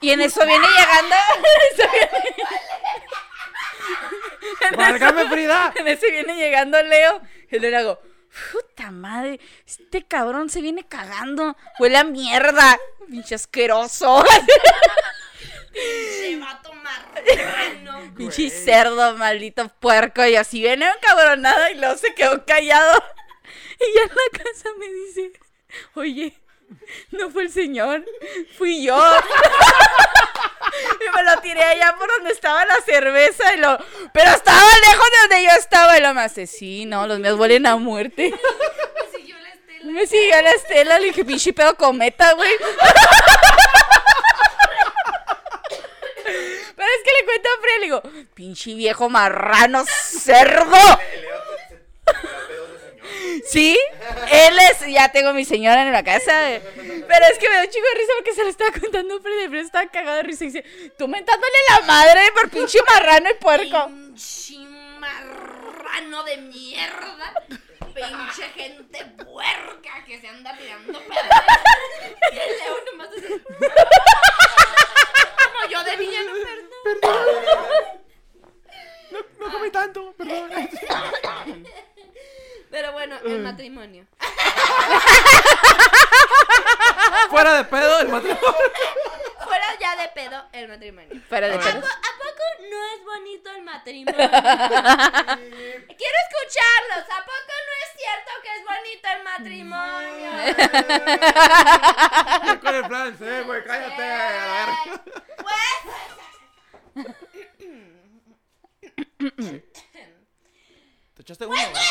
Speaker 2: Y en eso viene llegando. [LAUGHS] eso viene- [LAUGHS]
Speaker 3: ¡Válgame, Frida! [LAUGHS]
Speaker 2: en ese viene llegando Leo. Y le hago, puta madre, este cabrón se viene cagando. Huele a mierda. Pinche asqueroso.
Speaker 1: Se va a tomar. No.
Speaker 2: Pinche cerdo, maldito puerco. Y así viene encabronado y luego se quedó callado. [LAUGHS] Y ya en la casa me dice, oye, [LAUGHS] no fue el señor, fui yo. [LAUGHS] y me lo tiré allá por donde estaba la cerveza. Y lo, pero estaba lejos de donde yo estaba. Y lo me hace, sí, no, los míos huelen a muerte.
Speaker 1: Me siguió la estela.
Speaker 2: Me siguió la estela, le dije, pinche pedo cometa, güey. [LAUGHS] Pero es que le cuento a Fred, le digo, pinche viejo marrano, cerdo.
Speaker 4: Le- Leo te- se- te da pedos de señor.
Speaker 2: Sí, él es, ya tengo a mi señora en la casa. Pero es que me da un chico de risa porque se lo estaba contando a Fred y Fred estaba cagado de risa y dice, tú mentándole la madre por pinche marrano y puerco.
Speaker 1: Pinche marrano de mierda. Pinche gente puerca que se anda tirando. Y el Leo nomás así. [LAUGHS] Como yo de niña, no, perdón.
Speaker 3: No, no comí tanto, perdón. [LAUGHS]
Speaker 1: Pero bueno, el matrimonio.
Speaker 3: Fuera de pedo el matrimonio. [LAUGHS]
Speaker 1: Fuera ya de pedo, el matrimonio.
Speaker 2: Para de
Speaker 3: A ver.
Speaker 1: ¿A,
Speaker 2: pedo.
Speaker 1: po- a poco no es bonito el matrimonio? [LAUGHS] Quiero escucharlos. ¿A poco no es cierto que es bonito el matrimonio? [LAUGHS]
Speaker 3: Yo con el plan, sí, güey, cállate. A la verga.
Speaker 1: Pues.
Speaker 3: Echaste uno. ¿verdad?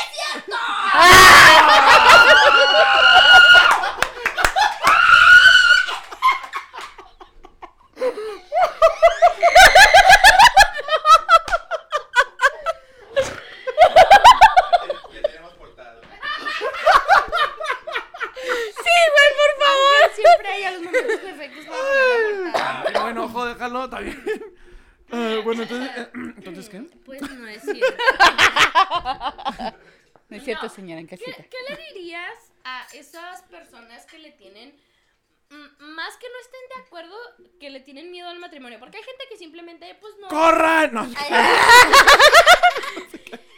Speaker 4: Ya tenemos portada.
Speaker 5: Siempre hay los momentos perfectos para poner la portada.
Speaker 3: Ay, bueno, ojo, déjalo, está bien. Ah, bueno, entonces, [CLEARS THROAT] ¿entonces qué?
Speaker 5: Pues no es cierto. [LAUGHS]
Speaker 2: No es cierto,
Speaker 1: No.
Speaker 2: señora en
Speaker 1: ¿Qué,
Speaker 2: casita.
Speaker 1: qué le dirías a esas personas que le tienen, mm, más que no estén de acuerdo, que le tienen miedo al matrimonio? Porque hay gente que simplemente, pues no...
Speaker 3: ¡Corran! No.
Speaker 1: Hay,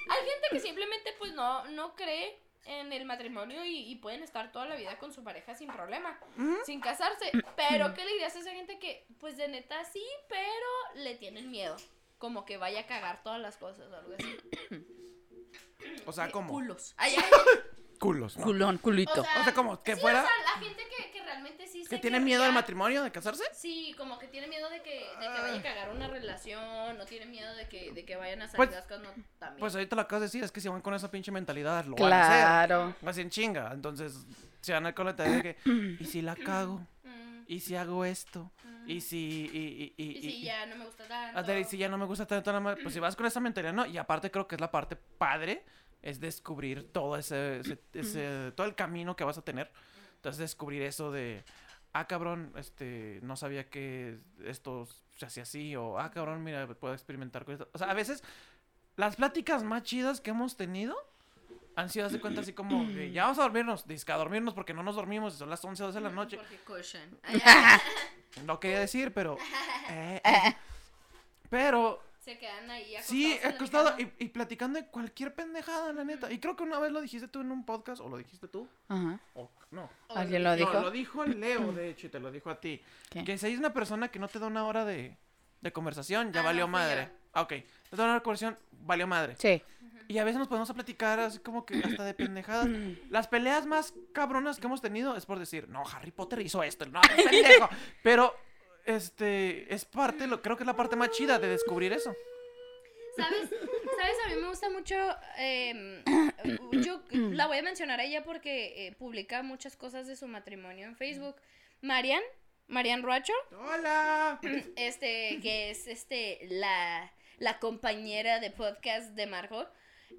Speaker 1: hay gente que simplemente, pues no, no cree en el matrimonio y, y pueden estar toda la vida con su pareja sin problema, sin casarse. Pero, ¿qué le dirías a esa gente que, pues de neta sí, pero le tienen miedo? Como que vaya a cagar todas las cosas o algo así. [COUGHS]
Speaker 3: O sea, ¿cómo?
Speaker 1: Culos. [COUGHS] Ay, ay,
Speaker 3: Culos, ¿no?
Speaker 2: Culón, culito.
Speaker 3: O sea, como que
Speaker 1: sí,
Speaker 3: fuera-
Speaker 1: O sea, la gente que, que realmente sí se
Speaker 3: ¿Que tiene miedo al matrimonio, de casarse?
Speaker 1: Sí, como que tiene miedo de que, de que vaya a cagar una relación, no tiene miedo de que, de que vayan a salir
Speaker 3: Pues-
Speaker 1: las cosas no, también.
Speaker 3: Pues ahorita lo acabas de decir, es que si van con esa pinche mentalidad, lo van a hacer.
Speaker 2: Claro.
Speaker 3: Así en chinga. Entonces, se van a ir con la mentalidad de que, [CLEARS THROAT] ¿y si la cago?
Speaker 1: Mm,
Speaker 3: ¿Y si hago esto? ¿Y si, y, y, y,
Speaker 1: y si ya no me gusta tanto.
Speaker 3: Y si ya no me gusta tanto la madre, pues si vas con esa mentalidad, no. Y aparte creo que es la parte padre, es descubrir todo ese, ese, [CLEARS THROAT] ese- todo el camino que vas a tener. Entonces descubrir eso de, ah, cabrón, este, no sabía que esto se hacía así, o, ah, cabrón, mira, puedo experimentar con esto. O sea, a veces las pláticas más chidas que hemos tenido han sido, haz de cuenta, así como, ya vamos a dormirnos, disca a dormirnos porque no nos dormimos, y son las 11 12 de la noche. [LAUGHS] [LAUGHS] No quería decir, pero... [LAUGHS] eh, eh. Pero
Speaker 1: se quedan ahí acostados.
Speaker 3: Sí, acostado y, y platicando de cualquier pendejada, la neta. Y creo que una vez lo dijiste tú en un podcast, o lo dijiste tú,
Speaker 2: Ajá.
Speaker 3: o no.
Speaker 2: ¿Alguien lo
Speaker 3: No,
Speaker 2: dijo?
Speaker 3: lo dijo el Leo, de hecho, y te lo dijo a ti.
Speaker 2: ¿Qué?
Speaker 3: Que si hay una persona que no te da una hora de, de conversación, ya
Speaker 1: Ah,
Speaker 3: valió
Speaker 1: no,
Speaker 3: madre. Ah, ok. No te da una hora de conversación, valió madre.
Speaker 2: Sí.
Speaker 3: Y a veces nos podemos a platicar así como que hasta de pendejadas. [CLEARS THROAT] Las peleas más cabronas que hemos tenido es por decir, no, Harry Potter hizo esto, no, pendejo. [LAUGHS] Pero, este, es parte, lo, creo que es la parte más chida de descubrir eso.
Speaker 1: ¿Sabes? ¿Sabes? A mí me gusta mucho. eh, [COUGHS] yo la voy a mencionar a ella porque eh, publica muchas cosas de su matrimonio en Facebook. Marian, Marian Ruacho,
Speaker 3: ¡Hola!
Speaker 1: este, que es este la, la compañera de podcast de Margot.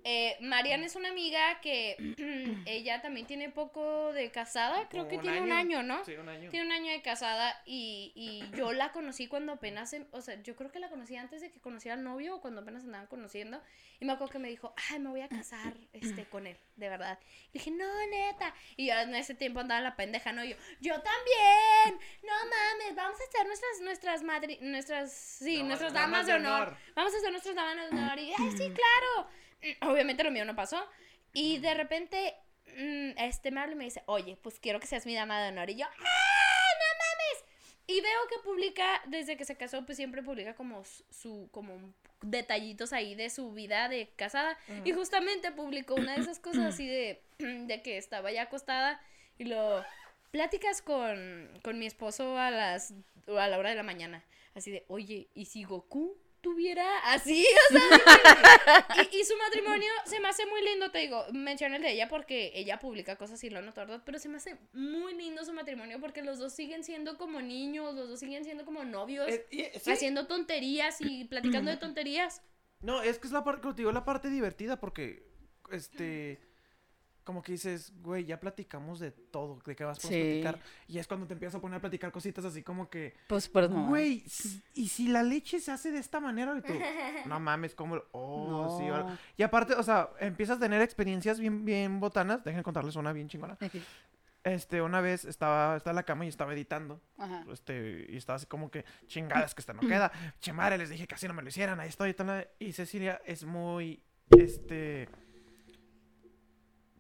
Speaker 1: Eh, Marian es una amiga que [CLEARS THROAT] ella también tiene poco de casada, creo que
Speaker 3: Un
Speaker 1: tiene un año, ¿no?
Speaker 3: Sí, un año.
Speaker 1: Tiene un año de casada y, y yo la conocí cuando apenas, em- o sea, yo creo que la conocí antes de que conociera al novio o cuando apenas andaban conociendo. Y me acuerdo que me dijo, ay, me voy a casar [CLEARS THROAT] este, con él, de verdad. Y dije, no, neta. Y yo en ese tiempo andaba la pendeja, ¿no? Y yo, yo también. No mames, vamos a hacer nuestras, nuestras madri, nuestras, sí, nuestras
Speaker 3: damas
Speaker 1: damas,
Speaker 3: de
Speaker 1: de honor.
Speaker 3: honor.
Speaker 1: Vamos a hacer nuestras damas de honor. Y, ay, sí, claro. Obviamente lo mío no pasó. Y de repente, mm, este me habla y me dice, oye, pues quiero que seas mi dama de honor. Y yo, ¡ah, no mames! Y veo que publica, desde que se casó, pues siempre publica como su, como detallitos ahí de su vida de casada. Y justamente publicó una de esas cosas así de, [CLEARS THROAT] de que estaba ya acostada y lo pláticas con, con mi esposo a las a la hora de la mañana. Así de, oye, ¿y si Goku tuviera así? [LAUGHS] O sea, y, y su matrimonio se me hace muy lindo, te digo, menciono el de ella porque ella publica cosas y lo noto, ¿verdad? Pero se me hace muy lindo su matrimonio porque los dos siguen siendo como niños, los dos siguen siendo como novios,
Speaker 3: Eh, sí.
Speaker 1: haciendo tonterías y platicando de [CLEARS THROAT] tonterías.
Speaker 3: No, es que es la parte, digo, la parte divertida porque, este, como que dices, güey, ya platicamos de todo, de qué vas a
Speaker 2: Sí.
Speaker 3: platicar. Y es cuando te empiezas a poner a platicar cositas así como que,
Speaker 2: Pues, pues no.
Speaker 3: güey, ¿y si la leche se hace de esta manera? Y tú, [LAUGHS] no mames, ¿cómo? lo- Oh, sí, ahora-
Speaker 2: No.
Speaker 3: Y aparte, o sea, empiezas a tener experiencias bien, bien botanas. Dejen contarles una bien chingona. Este, una vez estaba, estaba en la cama y estaba editando.
Speaker 2: Ajá.
Speaker 3: Este, y estaba así como que, chingadas, que esta no queda. Che madre, les dije que así no me lo hicieran. Ahí estoy. tal, Y Cecilia es muy, este...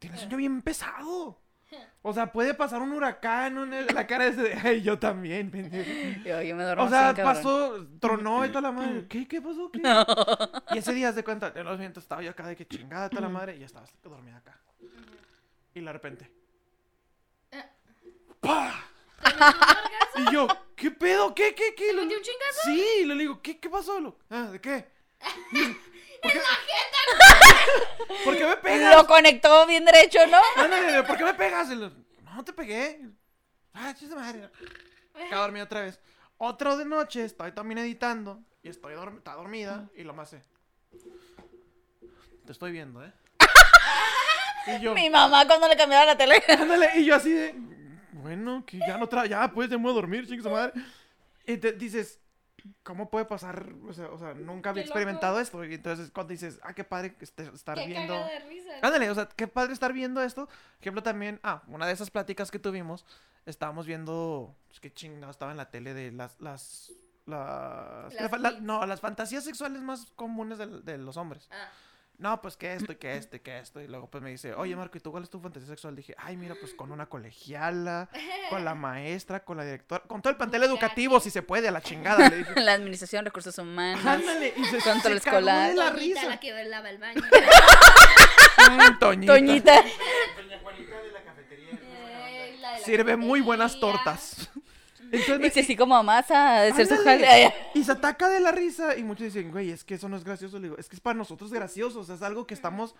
Speaker 3: Tiene sueño bien pesado. O sea, puede pasar un huracán en la cara de ese de, ay, yo también, pendejo.
Speaker 2: Yo, yo me duermo
Speaker 3: O sea, pasó, tronó y toda la madre. ¿Qué? ¿Qué pasó? ¿Qué? Y ese día, de cuenta, en los vientos estaba yo acá de que chingada toda la madre y ya estaba dormida acá. Y de repente. ¡Pah! Y yo, ¿qué pedo? ¿Qué? ¿Qué? ¿Qué?
Speaker 1: ¿Te
Speaker 3: Le-
Speaker 1: metió un chingazo?
Speaker 3: Sí, le digo, ¿qué, qué pasó? Lo- Ah, ¿de qué? ¿Por qué? [LAUGHS] ¿Por qué me pegas?
Speaker 2: Lo conectó bien derecho, ¿no?
Speaker 3: Ándale, ¿por qué me pegas? No, te pegué. Ah, chiste madre. Acabo de dormir otra vez. Otro de noche, estoy también editando. Y estoy dorm- está dormida. Y lo más sé. Te estoy viendo, ¿eh? y yo,
Speaker 2: Mi mamá cuando le cambiaba la tele.
Speaker 3: ándale, y yo así de. Bueno, que ya no tra ya, pues, ya me voy a dormir, chicos, madre. Y te dices, ¿cómo puede pasar? O sea, o sea nunca había
Speaker 1: loco.
Speaker 3: experimentado esto. Y entonces, cuando dices, ah, qué padre que estar
Speaker 1: Qué
Speaker 3: viendo.
Speaker 1: caga de risa.
Speaker 3: Ándale, o sea, qué padre estar viendo esto. Por ejemplo, también, ah, una de esas pláticas que tuvimos, estábamos viendo, pues qué chingado, estaba en la tele de las, las, las,
Speaker 1: Las
Speaker 3: la- la-
Speaker 1: pics.
Speaker 3: no, las fantasías sexuales más comunes del- de, los hombres.
Speaker 1: Ah.
Speaker 3: No, pues que esto y que esto y que esto. Y luego pues me dice, oye Marco, ¿y tú cuál es tu fantasía sexual? Dije, ay, mira, pues con una colegiala, con la [LAUGHS] maestra, con la directora, con todo el plantel
Speaker 1: Muchacho.
Speaker 3: educativo, si se puede, a la chingada. Le dije, [LAUGHS]
Speaker 2: La administración, recursos humanos.
Speaker 3: ándale, y se,
Speaker 2: Control
Speaker 3: se cagó
Speaker 2: escolar.
Speaker 3: de la
Speaker 1: Toñita,
Speaker 3: risa.
Speaker 1: la que lava el baño.
Speaker 3: Mm, Toñita.
Speaker 2: Toñita.
Speaker 4: Doña Juanita de la cafetería.
Speaker 1: Eh, la de la
Speaker 3: Sirve muy buenas
Speaker 1: cafetería.
Speaker 3: tortas. Entonces,
Speaker 2: Dice así como masa a hacer su jale. [LAUGHS]
Speaker 3: Y se ataca de la risa. Y muchos dicen, güey, es que eso no es gracioso. Le digo, es que es para nosotros gracioso. O sea, es algo que estamos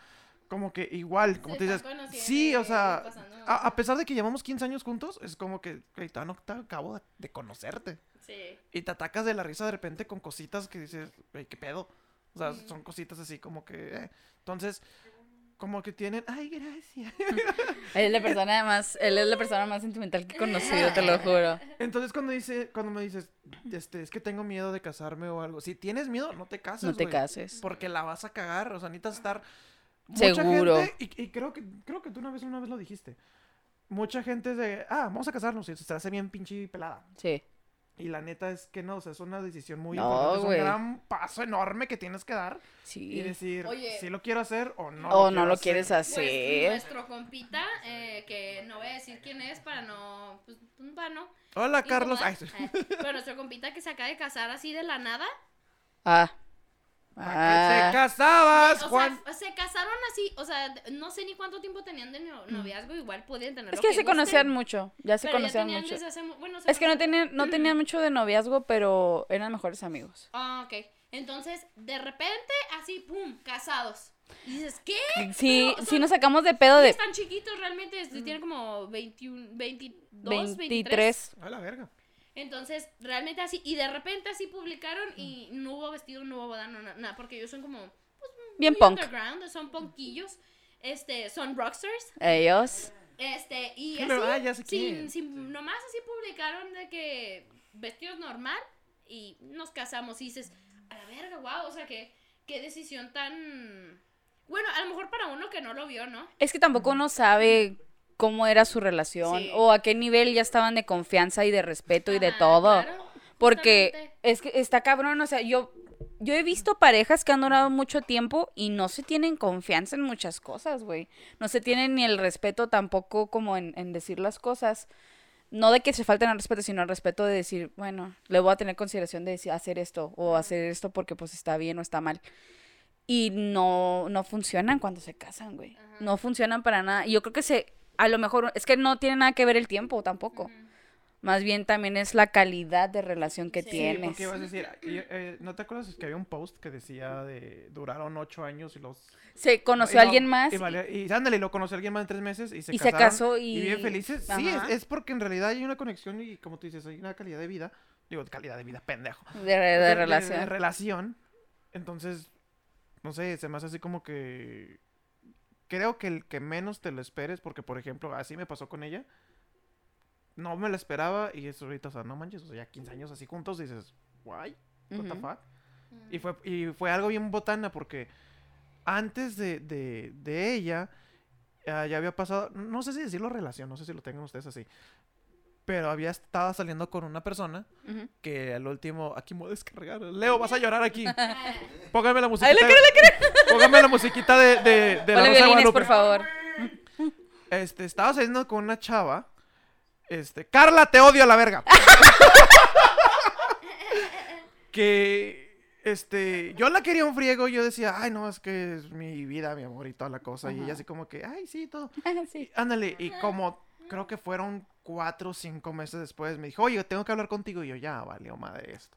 Speaker 3: como que igual. Como
Speaker 1: Se
Speaker 3: te dices, sí, o sea, a, a pesar de que llevamos 15 años juntos, es como que, güey, todavía no te acabo de, de conocerte.
Speaker 1: Sí.
Speaker 3: Y te atacas de la risa de repente con cositas que dices, güey, qué pedo. O sea, son cositas así como que. eh. Entonces, como que tienen, ay, gracias. [LAUGHS]
Speaker 2: Él es la persona más, él es la persona más sentimental que he conocido, te lo juro.
Speaker 3: Entonces cuando dice, cuando me dices, este, es que tengo miedo de casarme o algo. Si tienes miedo, no te cases.
Speaker 2: No te cases.
Speaker 3: Porque la vas a cagar. O sea, necesitas estar. Mucha
Speaker 2: Seguro.
Speaker 3: gente- y, y creo que creo que tú una vez una vez lo dijiste. Mucha gente es de, ah, vamos a casarnos y se hace bien pinche pelada.
Speaker 2: Sí.
Speaker 3: Y la neta es que no, o sea, es una decisión muy
Speaker 2: No,
Speaker 3: importante. Es un gran paso enorme que tienes que dar y
Speaker 2: Sí.
Speaker 3: decir
Speaker 1: Oye.
Speaker 3: si lo quiero hacer o no.
Speaker 2: o no lo
Speaker 3: hacer.
Speaker 2: quieres
Speaker 1: Pues
Speaker 2: hacer.
Speaker 1: nuestro compita, eh, que no voy a decir quién es para no, pues, para no.
Speaker 3: Hola, Carlos. Ay.
Speaker 1: Eh, pero nuestro compita que se acaba de casar así de la nada.
Speaker 2: Ah.
Speaker 3: ¿Para qué te
Speaker 2: Ah.
Speaker 3: casabas,
Speaker 1: O
Speaker 3: Juan?
Speaker 1: sea, se casaron así, o sea, no sé ni cuánto tiempo tenían de no- noviazgo, igual podían tener
Speaker 2: Es que ya se
Speaker 1: gusten,
Speaker 2: conocían mucho. Ya se
Speaker 1: pero
Speaker 2: conocían mucho.
Speaker 1: desde hace mu- bueno, se
Speaker 2: Es que no tenían, no tenían mucho de noviazgo, pero eran mejores amigos.
Speaker 1: Ah, ok. Entonces, de repente, así, pum, casados. Y dices, ¿qué?
Speaker 2: Sí,
Speaker 1: Pero
Speaker 2: sí nos sacamos de pedo de
Speaker 1: Están chiquitos realmente, es- tienen como 21, 22, 23.
Speaker 2: 23.
Speaker 3: A la verga.
Speaker 1: Entonces, realmente así, y de repente así publicaron y no hubo vestido, no hubo boda, no, na- nada, porque ellos son como
Speaker 2: Bien
Speaker 1: muy
Speaker 2: punk.
Speaker 1: underground, son punquillos, este, son rockstars,
Speaker 2: Ellos.
Speaker 1: este, y
Speaker 3: Sí,
Speaker 1: así,
Speaker 3: ah, ya sé
Speaker 1: sin, sin- nomás así publicaron de que vestidos normal y nos casamos y dices, a la verga, wow, o sea, que, qué decisión tan, bueno, a lo mejor para uno que no lo vio, ¿no?
Speaker 2: Es que tampoco uno sabe cómo era su relación
Speaker 1: Sí.
Speaker 2: o a qué nivel ya estaban de confianza y de respeto y de
Speaker 1: Ajá,
Speaker 2: todo.
Speaker 1: claro,
Speaker 2: Porque es que está cabrón, o sea, yo, yo he visto parejas que han durado mucho tiempo y no se tienen confianza en muchas cosas, güey. No se tienen ni el respeto tampoco como en, en decir las cosas. No de que se falten al respeto, sino al respeto de decir, bueno, le voy a tener consideración de decir, hacer esto o hacer esto porque pues está bien o está mal. Y no, no funcionan cuando se casan, güey. No funcionan para nada. Y yo creo que se, a lo mejor, es que no tiene nada que ver el tiempo tampoco. Más bien también es la calidad de relación que
Speaker 1: Sí,
Speaker 3: Sí,
Speaker 2: tienes.
Speaker 3: porque ibas a decir, y, eh, ¿no te acuerdas que había un post que decía de duraron ocho años y los...
Speaker 2: Se conoció
Speaker 3: y
Speaker 2: a
Speaker 3: no-
Speaker 2: alguien más.
Speaker 3: Y, y ándale, lo conoció a alguien más en tres meses y se
Speaker 2: Y casó y-
Speaker 3: bien felices. Sí, es, es porque en realidad hay una conexión y como tú dices, hay una calidad de vida. Digo, calidad de vida, pendejo.
Speaker 2: de, de relación.
Speaker 3: De, relación. Entonces, no sé, se me hace así como que... Creo que el que menos te lo esperes, porque por ejemplo, así me pasó con ella. No me lo esperaba y eso ahorita, o sea, no manches, o sea, ya 15 años así juntos dices, guay, what the fuck. Y fue, y fue algo bien botana porque antes de, de, de ella ah, ya había pasado, no sé si decirlo relación, no sé si lo tengan ustedes así, pero había estado saliendo con una persona que al último, aquí me voy a descargar. Leo, vas a llorar aquí. [LAUGHS] Póngame la musiquita.
Speaker 2: Ay, le quiero,
Speaker 3: Póngame la musiquita de, de, de la Rosa
Speaker 2: violines, por favor.
Speaker 3: Este, estaba saliendo con una chava. Este, Carla, te odio a la verga. [LAUGHS] que, este, yo la quería un friego. Yo decía, ay, no, es que es mi vida, mi amor y toda la cosa. Y ella así como que, ay, sí, todo. [LAUGHS]
Speaker 2: Sí.
Speaker 3: Ándale, y como creo que fueron cuatro o cinco meses después, me dijo, oye, tengo que hablar contigo. Y yo, ya, valió madre esto.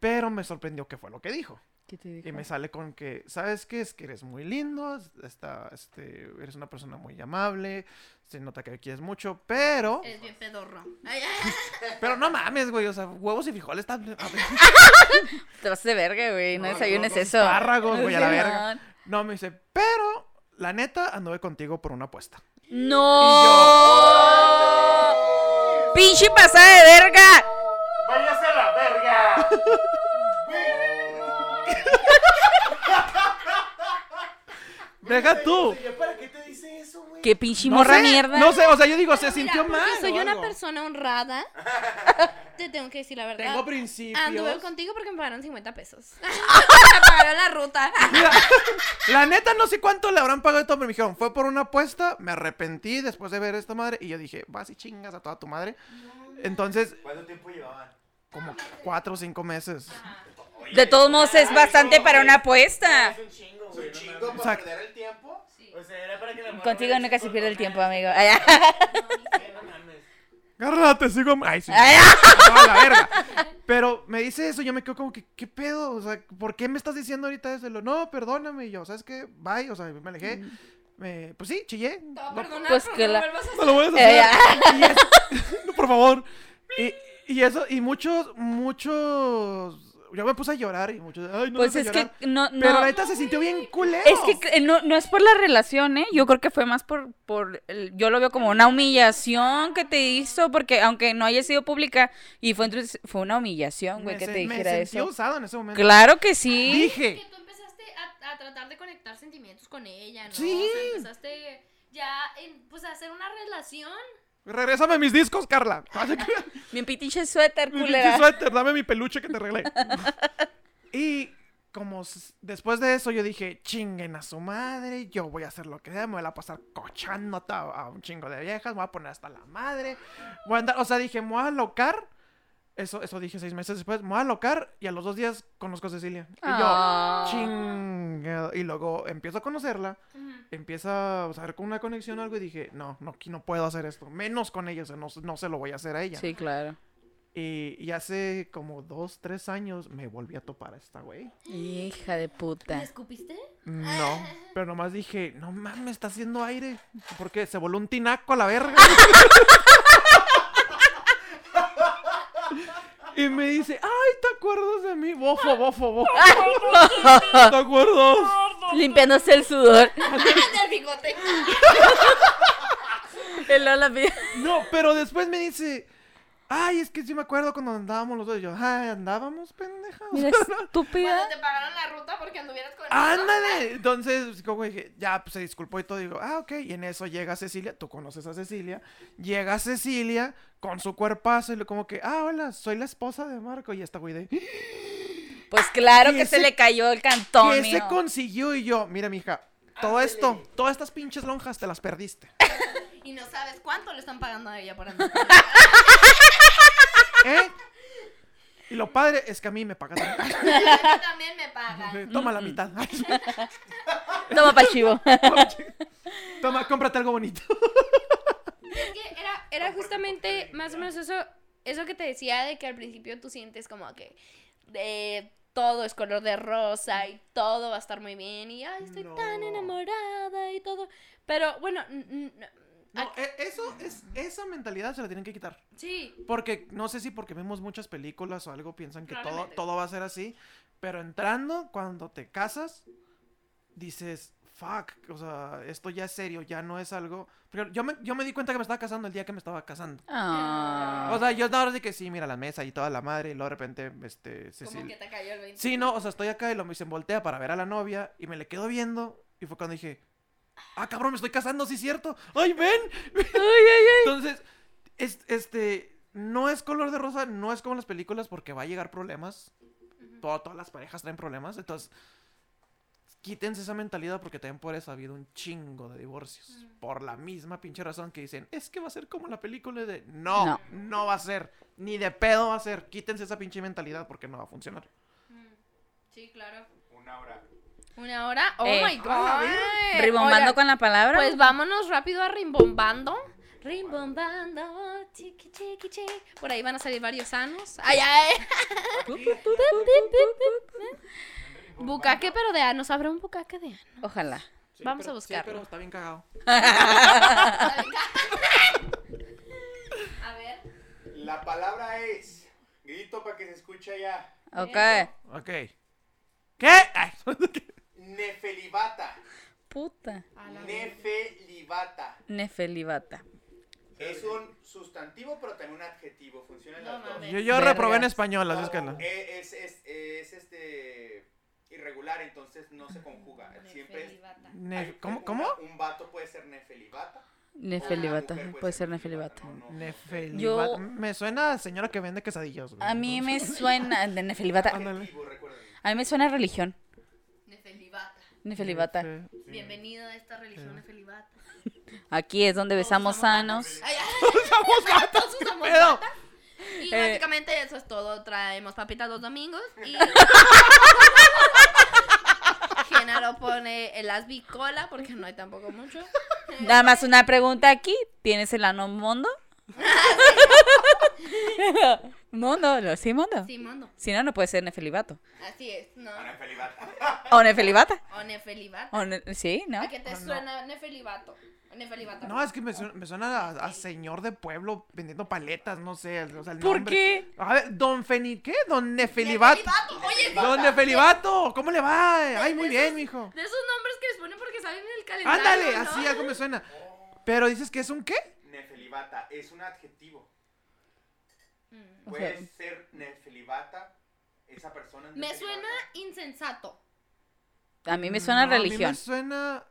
Speaker 3: Pero me sorprendió que fue lo que dijo.
Speaker 2: ¿Qué te dijo?
Speaker 3: Y me sale con que, ¿sabes qué? Es que eres muy lindo, está, este, eres una persona muy amable, se nota que quieres mucho, pero...
Speaker 5: Eres bien pedorro. Ay, ay, [LAUGHS]
Speaker 3: Pero no mames, güey, o sea, huevos y frijoles están... [LAUGHS]
Speaker 2: Te vas de verga, güey. No,
Speaker 3: No,
Speaker 2: desayunes
Speaker 3: no,
Speaker 2: eso.
Speaker 3: espárragos, güey, a la [LAUGHS] verga.
Speaker 2: No.
Speaker 3: No, me dice, pero la neta anduve contigo por una apuesta.
Speaker 2: ¡No! ¡Pinche pasada de verga!
Speaker 4: ¡Váyase a la verga!
Speaker 3: Deja tú.
Speaker 4: Eso, güey?
Speaker 2: ¡Qué pinche
Speaker 3: No
Speaker 2: morra
Speaker 3: sé,
Speaker 2: mierda!
Speaker 3: No sé, o sea, yo digo, se
Speaker 5: Mira,
Speaker 3: sintió mal.
Speaker 5: soy
Speaker 3: o
Speaker 5: una
Speaker 3: algo.
Speaker 5: persona honrada. [LAUGHS] Te tengo que decir la verdad.
Speaker 3: Tengo principios.
Speaker 5: Anduve contigo porque me pagaron 50 pesos. [LAUGHS] [LAUGHS] me pagaron la ruta.
Speaker 3: Mira, la neta no sé cuánto le habrán pagado de todo, pero me dijeron, fue por una apuesta, me arrepentí después de ver esta madre y yo dije, vas y chingas a toda tu madre. Entonces,
Speaker 4: ¿Cuánto tiempo llevaban?
Speaker 3: como cuatro o cinco meses.
Speaker 2: De todos modos es bastante para una apuesta.
Speaker 4: Es un chingo, güey.
Speaker 3: Es un chingo para
Speaker 4: perder el tiempo?
Speaker 1: Sí.
Speaker 4: O sea, era para que la morra
Speaker 2: Contigo nunca se pierde el tiempo, amigo. Ay,
Speaker 4: no. [LAUGHS]
Speaker 3: Agárrate, sigo. Ay, sí.
Speaker 2: ay.
Speaker 3: No, la verga. Pero me dice eso, yo me quedo como que, ¿qué pedo? O sea, ¿por qué me estás diciendo ahorita eso? No, perdóname. Y yo, ¿sabes qué? Bye. O sea, me alejé. Me, pues sí, chillé. No,
Speaker 5: perdonar,
Speaker 2: Pues que
Speaker 5: no
Speaker 2: la-
Speaker 3: no lo voy a
Speaker 2: Eh,
Speaker 3: hacer. Y [LAUGHS] no, por favor. Y, y eso, y muchos, muchos. Yo me puse a llorar y muchos. Ay, no
Speaker 2: Pues
Speaker 3: me
Speaker 2: es que
Speaker 3: llorar".
Speaker 2: no,
Speaker 3: Pero
Speaker 2: no.
Speaker 3: la neta se sintió bien culero.
Speaker 2: Es que no, no es por la relación, ¿eh? Yo creo que fue más por, por el- yo lo veo como una humillación que te hizo, porque aunque no haya sido pública, y fue, entonces, fue una humillación, güey,
Speaker 3: me,
Speaker 2: que
Speaker 3: se-
Speaker 2: te
Speaker 3: me
Speaker 2: dijera
Speaker 3: sentí
Speaker 2: eso.
Speaker 3: usado en ese momento.
Speaker 2: Claro que sí.
Speaker 3: Dije.
Speaker 1: Que tú empezaste a, a tratar de conectar sentimientos con ella, ¿no?
Speaker 3: Sí.
Speaker 1: O sea, empezaste ya en, pues a hacer una relación.
Speaker 3: Regrésame mis discos, Carla. [LAUGHS]
Speaker 2: Mi pinche suéter,
Speaker 3: Mi
Speaker 2: culera.
Speaker 3: pinche suéter, dame mi peluche que te arreglé. [LAUGHS] y como después de eso yo dije, chinguen a su madre, yo voy a hacer lo que sea, me voy a pasar cochando a, a un chingo de viejas, me voy a poner hasta la madre. Voy a andar, o sea, dije, me voy a alocar. Eso, eso dije seis meses después, me voy a alocar y a los dos días conozco a Cecilia. Y yo,
Speaker 2: Ah.
Speaker 3: chingado. Y luego empiezo a conocerla, empieza a ver con una conexión o algo y dije, no, no, aquí no puedo hacer esto, menos con ella, o sea, no, no se lo voy a hacer a ella.
Speaker 2: Sí, claro.
Speaker 3: Y, y hace como dos, tres años me volví a topar a esta güey.
Speaker 2: Hija de
Speaker 5: ¿Le
Speaker 2: puta.
Speaker 5: escupiste?
Speaker 3: No, [LAUGHS] pero nomás dije, no mames, está haciendo aire. Porque se voló un tinaco a la verga. [LAUGHS] y me dice, ay, ¿te acuerdas de mí? Bofo, bofo, bofo. [LAUGHS] ¿Te acuerdas?
Speaker 2: Limpiándose el sudor. [LAUGHS]
Speaker 5: Del bigote. [LAUGHS]
Speaker 2: El Lola
Speaker 3: No, pero después me dice, ay, es que sí me acuerdo cuando andábamos los dos. Y yo, ay, andábamos, pendeja.
Speaker 2: Mira, [LAUGHS] estúpida.
Speaker 1: Cuando te pagaron la ruta porque anduvieras con
Speaker 3: ¡Ándale! Entonces, como dije, ya, pues se disculpó y todo. Digo, ah, ok. Y en eso llega Cecilia, tú conoces a Cecilia. Llega Cecilia con su cuerpazo y como que, ah, hola, soy la esposa de Marco. Y esta güey de, [GASPS]
Speaker 2: Pues claro
Speaker 3: Que
Speaker 2: que se le cayó el cantón.
Speaker 3: ¿qué se consiguió? Y yo, mira, mija, todo esto, todas estas pinches lonjas te las perdiste.
Speaker 1: Y no sabes cuánto le están pagando a ella por andar. [LAUGHS]
Speaker 3: ¿Eh? Y lo padre es que a mí me pagan. [LAUGHS]
Speaker 1: a mí también me pagan. [LAUGHS]
Speaker 3: Toma la mitad. [LAUGHS]
Speaker 2: Toma pa' chivo.
Speaker 3: Toma, cómprate algo bonito.
Speaker 5: Es que era, era justamente más o menos eso, eso que te decía de que al principio tú sientes como que de todo es color de rosa y todo va a estar muy bien y ay, estoy tan enamorada y todo. Pero bueno,
Speaker 3: No, e- eso es, esa mentalidad se la tienen que quitar.
Speaker 1: Sí.
Speaker 3: Porque, no sé si porque vemos muchas películas o algo, piensan que todo, todo va a ser así. Pero entrando, cuando te casas, dices, fuck, o sea, esto ya es serio, ya no es algo... Porque yo me, yo me di cuenta que me estaba casando el día que me estaba casando.
Speaker 2: Ah.
Speaker 3: O sea, yo estaba así que sí, mira la mesa y toda la madre, y luego de repente, este,
Speaker 1: Como
Speaker 3: Cecilia...
Speaker 1: que te cayó el 20.
Speaker 3: Sí, no, o sea, estoy acá y lo me dicen voltea para ver a la novia y me le quedo viendo y fue cuando dije, ah, cabrón, me estoy casando, sí es cierto. ¡Ay, ven! Entonces, es, este, no es color de rosa, no es como las películas porque va a llegar problemas. Todo- todas las parejas traen problemas, entonces quítense esa mentalidad porque también por eso ha habido un chingo de divorcios. Por la misma pinche razón que dicen, es que va a ser como la película de... No, no,
Speaker 2: No.
Speaker 3: va a ser. Ni de pedo va a ser. Quítense esa pinche mentalidad porque no va a funcionar.
Speaker 1: Sí, claro.
Speaker 4: Una hora.
Speaker 5: Una hora. Oh
Speaker 2: Eh.
Speaker 5: my god.
Speaker 2: Ribombando
Speaker 5: Oigan,
Speaker 2: con la palabra.
Speaker 5: Pues vámonos rápido a rimbombando. Rimbombando, chiqui, chiqui, chiqui. Por ahí van a salir varios sanos. Ay, ay.
Speaker 1: Bucaque, pero de ano. ¿Sabrá un bucaque de ano?
Speaker 2: Ojalá.
Speaker 3: Sí,
Speaker 1: Vamos
Speaker 3: pero-
Speaker 1: a
Speaker 3: sí, pero
Speaker 1: buscarlo.
Speaker 3: está bien cagado.
Speaker 1: A ver.
Speaker 4: La palabra es. Grito para que se escuche allá.
Speaker 2: Ok.
Speaker 3: Ok. ¿Qué? Ay.
Speaker 2: Puta.
Speaker 4: Nefelibata.
Speaker 2: Nefelibata.
Speaker 4: Es un sustantivo, pero también un adjetivo. Funciona en
Speaker 1: No
Speaker 4: las dos.
Speaker 3: yo, yo reprobé en español, así es no.
Speaker 4: Es, es, es, este. irregular, entonces no se conjuga. Siempre es.
Speaker 1: Nefelibata.
Speaker 3: Ne-
Speaker 4: hay-
Speaker 3: ¿Cómo? ¿Cómo?
Speaker 4: Un vato puede ser nefelibata.
Speaker 2: Nefelibata.
Speaker 4: Mujer
Speaker 2: Puede ser nefelibata.
Speaker 4: no, no.
Speaker 3: Nefelibata.
Speaker 2: Yo-
Speaker 3: Me suena a señora que vende quesadillas. güey.
Speaker 2: A mí me suena. De nefelibata. A mí me suena a religión.
Speaker 5: Nefelibata.
Speaker 3: Nefe-
Speaker 5: Bienvenido a esta religión nefelibata.
Speaker 2: Aquí es donde besamos sanos.
Speaker 1: Ay, ay, Todos usamos
Speaker 3: pedo?
Speaker 1: batas. Y
Speaker 2: Eh.
Speaker 1: básicamente eso es todo. Traemos papitas los domingos y. [LAUGHS] Genaro pone el asbicola porque no hay tampoco mucho.
Speaker 2: Nada más una pregunta aquí. ¿Tienes el ano mondo? [LAUGHS] [LAUGHS] mondo, no, sí, mondo.
Speaker 1: Sí, mondo.
Speaker 2: Si no, no puede ser nefelibato.
Speaker 1: Así es, ¿no?
Speaker 4: Nefelibata.
Speaker 2: O nefelibata. [LAUGHS]
Speaker 1: O nefelibata.
Speaker 2: O ne- sí, ¿no?
Speaker 1: ¿A qué te suena nefelibato? Nefelibata.
Speaker 3: No, es que me suena, me suena a, a señor de pueblo vendiendo paletas, no sé. O sea, el
Speaker 2: ¿Por
Speaker 3: nombre.
Speaker 2: qué?
Speaker 3: A ver, don Feni, ¿qué? Don Nefelibato.
Speaker 1: Nefelibato. Oye,
Speaker 3: Don Nefelibato, ¿cómo le va? Ay, muy bien, mijo.
Speaker 1: de esos nombres que les ponen porque salen en el calendario.
Speaker 3: Ándale,
Speaker 1: ¿no?
Speaker 3: así algo me suena. Pero dices que es un qué?
Speaker 4: Nefelibata es un adjetivo.
Speaker 1: Mm.
Speaker 4: Puede ser nefelibata. Esa persona. es
Speaker 1: Me suena insensato.
Speaker 2: A mí me suena
Speaker 3: No, A mí
Speaker 2: religión.
Speaker 3: me suena.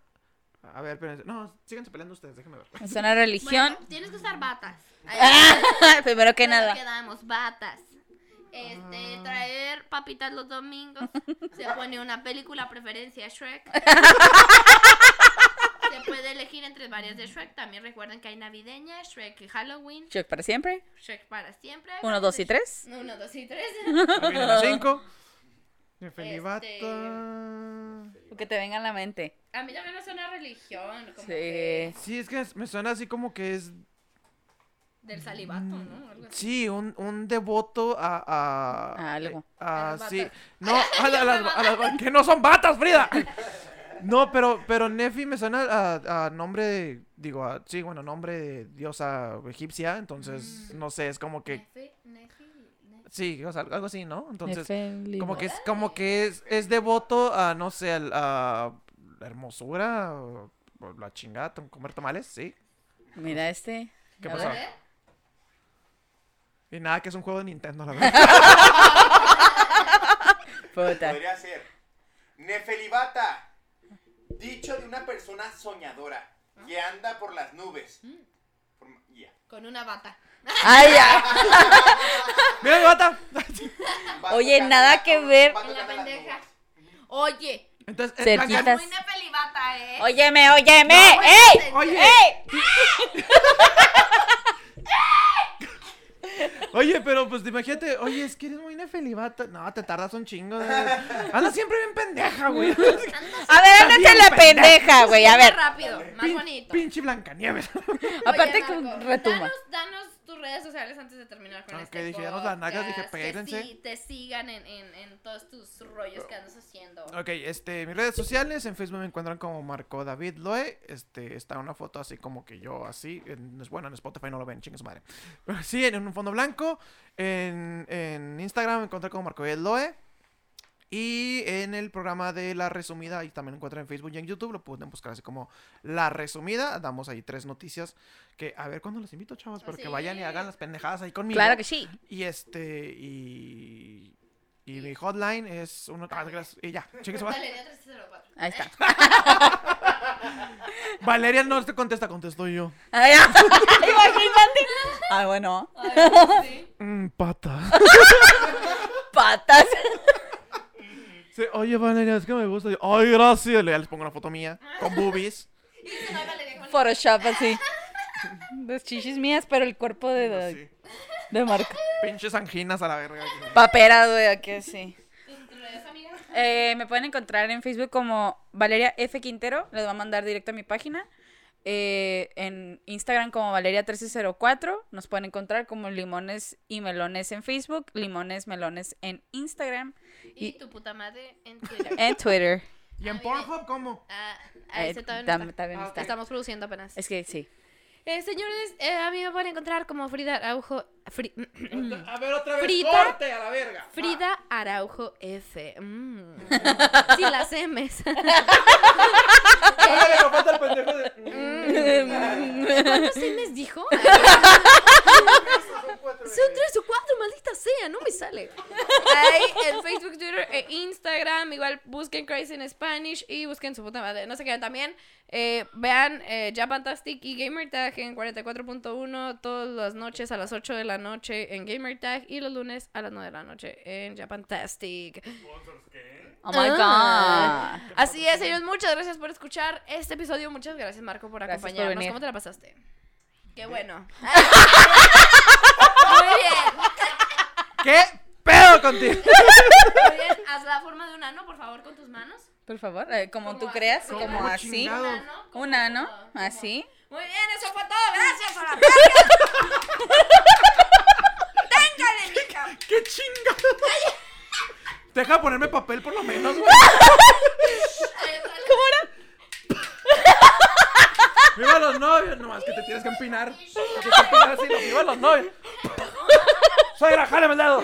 Speaker 3: A ver, espérense. No, síganse peleando ustedes, déjenme ver.
Speaker 2: Me suena religión.
Speaker 1: Bueno, tienes que usar batas. [LAUGHS]
Speaker 2: Primero que nada.
Speaker 1: Quedamos batas. Este, traer papitas los domingos. Se pone una película, preferencia Shrek. [LAUGHS] Puede elegir entre varias de Shrek. También recuerden que hay navideña, Shrek Halloween,
Speaker 2: Check para siempre.
Speaker 1: Shrek para siempre.
Speaker 2: Uno, dos y tres.
Speaker 1: Uno, dos y tres.
Speaker 3: Cinco. Nefelibata.
Speaker 1: Este,
Speaker 2: Lo que te venga a la mente.
Speaker 1: A mí también me suena a religión. Como
Speaker 2: Sí.
Speaker 1: que
Speaker 3: Sí, es que me suena así como que es.
Speaker 1: del salivato, ¿no? Algo así.
Speaker 3: Sí, un, un devoto a. a
Speaker 2: A algo.
Speaker 3: a-
Speaker 1: A las
Speaker 3: sí.
Speaker 1: batas.
Speaker 3: No, [LAUGHS] a, la- a las, a las- que no son batas, Frida. [LAUGHS] No, pero, pero Nefi me suena a, a nombre de. Digo, a- sí, bueno, nombre de diosa egipcia. Entonces,
Speaker 1: Mm.
Speaker 3: no sé, es como que.
Speaker 1: Nefe- nefi- nefi-
Speaker 3: Sí, o sea, algo así, ¿no? Entonces, como que es, como que es, es devoto a, no sé, al- a la hermosura, o, o la chingada, comer tamales, sí.
Speaker 2: Mira este.
Speaker 3: ¿Qué
Speaker 2: A
Speaker 3: pasó?
Speaker 2: ver.
Speaker 3: Y nada, que es un juego de Nintendo, la verdad. [LAUGHS] [LAUGHS]
Speaker 2: Puta.
Speaker 4: Podría ser. Nefelibata. Dicho de una persona soñadora que anda por las nubes. Por- ya.
Speaker 1: Con una bata.
Speaker 2: Ay, ya. [LAUGHS]
Speaker 3: ¡Mira mi bata!
Speaker 4: Va
Speaker 2: Oye,
Speaker 4: tocando
Speaker 2: nada
Speaker 4: la-
Speaker 2: que
Speaker 4: va
Speaker 2: ver.
Speaker 4: tocando
Speaker 1: En la
Speaker 4: las
Speaker 1: pendeja.
Speaker 4: nubes.
Speaker 1: Oye,
Speaker 3: Entonces, eh,
Speaker 2: Cerquita.
Speaker 1: Muy nefelibata, ¿eh?
Speaker 2: Óyeme, óyeme.
Speaker 1: No,
Speaker 2: ¡Ey!
Speaker 3: Oye,
Speaker 2: ¡Ey! [LAUGHS]
Speaker 3: oye, pero pues imagínate, oye, es que eres muy nefelibata. No, te tardas un chingo. de- Anda siempre bien pendeja, güey.
Speaker 2: A ver, ándate la
Speaker 3: pendeja.
Speaker 2: pendeja, güey. A
Speaker 1: Más
Speaker 2: ver.
Speaker 1: rápido, más
Speaker 3: Pin-
Speaker 1: bonito.
Speaker 3: Pinche Blancanieves.
Speaker 2: Aparte
Speaker 1: Marco,
Speaker 2: retumba.
Speaker 1: Danos, danos tus redes sociales antes de terminar con
Speaker 3: Ok,
Speaker 1: este
Speaker 3: dije, danos las nalgas, dije, péguense.
Speaker 1: sí, te sigan en, en, en todos tus rollos que andas haciendo.
Speaker 3: Ok, este, mis redes sociales, en Facebook me encuentran como Marco David Loe, este, está una foto así como que yo así, en, bueno, en Spotify no lo ven, chingue su madre. Pero [LAUGHS] sí, en un fondo blanco, en, en Instagram me encuentran como Marco David Loe, y en el programa de La Resumida, ahí también lo encuentran en Facebook y en YouTube, lo pueden buscar así como La Resumida, damos ahí tres noticias que, a ver, ¿cuándo los invito, chavos? Para que
Speaker 1: Sí.
Speaker 3: vayan y hagan las pendejadas ahí conmigo.
Speaker 2: Claro que sí.
Speaker 3: Y este, y... Y mi hotline es uno... ah, gracias, y ya, madre.
Speaker 1: Valeria 304.
Speaker 2: Ahí está. [LAUGHS]
Speaker 3: Valeria no te contesta, contesto yo.
Speaker 2: Ay, ya. [LAUGHS] Imagínate. Ah, bueno.
Speaker 1: Sí.
Speaker 3: Mm, pata.
Speaker 2: Patas. [LAUGHS]
Speaker 3: Oye, Valeria, es que me gusta. Yo, Ay, gracias. Ya les pongo una foto mía con boobies. [LAUGHS]
Speaker 1: Y no, Valeria, con-
Speaker 2: Photoshop así. [LAUGHS] Las chichis mías, pero el cuerpo de, de, Marco.
Speaker 3: Pinches anginas a la verga.
Speaker 2: Paperas, güey, aquí [LAUGHS] sí.
Speaker 1: ¿Tus tus redes, amiga?
Speaker 2: Eh, me pueden encontrar en Facebook como Valeria F. Quintero. Les voy a mandar directo a mi página. eh, en Instagram como Valeria1304. Nos pueden encontrar como Limones y Melones en Facebook, Limones Melones en Instagram
Speaker 1: Y
Speaker 2: y-
Speaker 1: tu puta madre en [LAUGHS] Twitter.
Speaker 2: en Twitter.
Speaker 3: ¿Y en
Speaker 1: Ah.
Speaker 3: Pornhub cómo?
Speaker 1: Ah, ah, ese
Speaker 2: Eh,
Speaker 1: todavía no
Speaker 2: tam-
Speaker 1: está.
Speaker 2: también
Speaker 3: Ah,
Speaker 2: está.
Speaker 1: Estamos produciendo apenas.
Speaker 2: Es que sí.
Speaker 1: Eh, señores, eh, a mí me pueden encontrar como Frida Araujo. Fri-
Speaker 3: A ver, otra vez,
Speaker 1: Frita.
Speaker 3: corte a la verga.
Speaker 1: Frida Araujo F. [LAUGHS] Mm. Sin las M's. [LAUGHS]
Speaker 3: De...
Speaker 1: ¿Cuántos M's dijo? [LAUGHS]
Speaker 3: Son
Speaker 1: tres o cuatro, maldita sea, no me sale. Ahí, en Facebook, Twitter e Instagram. Igual busquen Crazy in Spanish y busquen su puta madre. No se queden también. eh, vean eh, Ya Fantastic y Gamertag en 44.1 todas las noches a las 8 de la noche en Gamertag y los lunes a las 9 de la noche en Ya Fantastic.
Speaker 2: Oh my
Speaker 1: Ah.
Speaker 2: god.
Speaker 1: Así es, señores. Muchas gracias por escuchar este episodio. Muchas gracias, Marco, por
Speaker 2: Gracias
Speaker 1: acompañarnos. ¿Cómo te la pasaste? Qué bueno. [LAUGHS] [LAUGHS] Muy bien.
Speaker 3: ¿Qué pedo contigo?
Speaker 1: Muy bien. Haz la forma de un ano, por favor, con tus manos.
Speaker 2: Por favor, eh, como tú creas,
Speaker 1: así,
Speaker 2: como
Speaker 3: como
Speaker 2: así.
Speaker 3: chingado.
Speaker 1: Un ano. como-
Speaker 2: Un ano,
Speaker 1: como-
Speaker 2: así.
Speaker 1: Muy bien, eso fue todo. Gracias a la [LAUGHS] verga. Téngale, mija.
Speaker 3: ¡Qué chingado! Deja ponerme papel por lo menos, güey. ¡Viva los novios! Nomás que te tienes que empinar. Te que empinar así, ¡Viva los novios! ¡Suegra, jálame el dedo!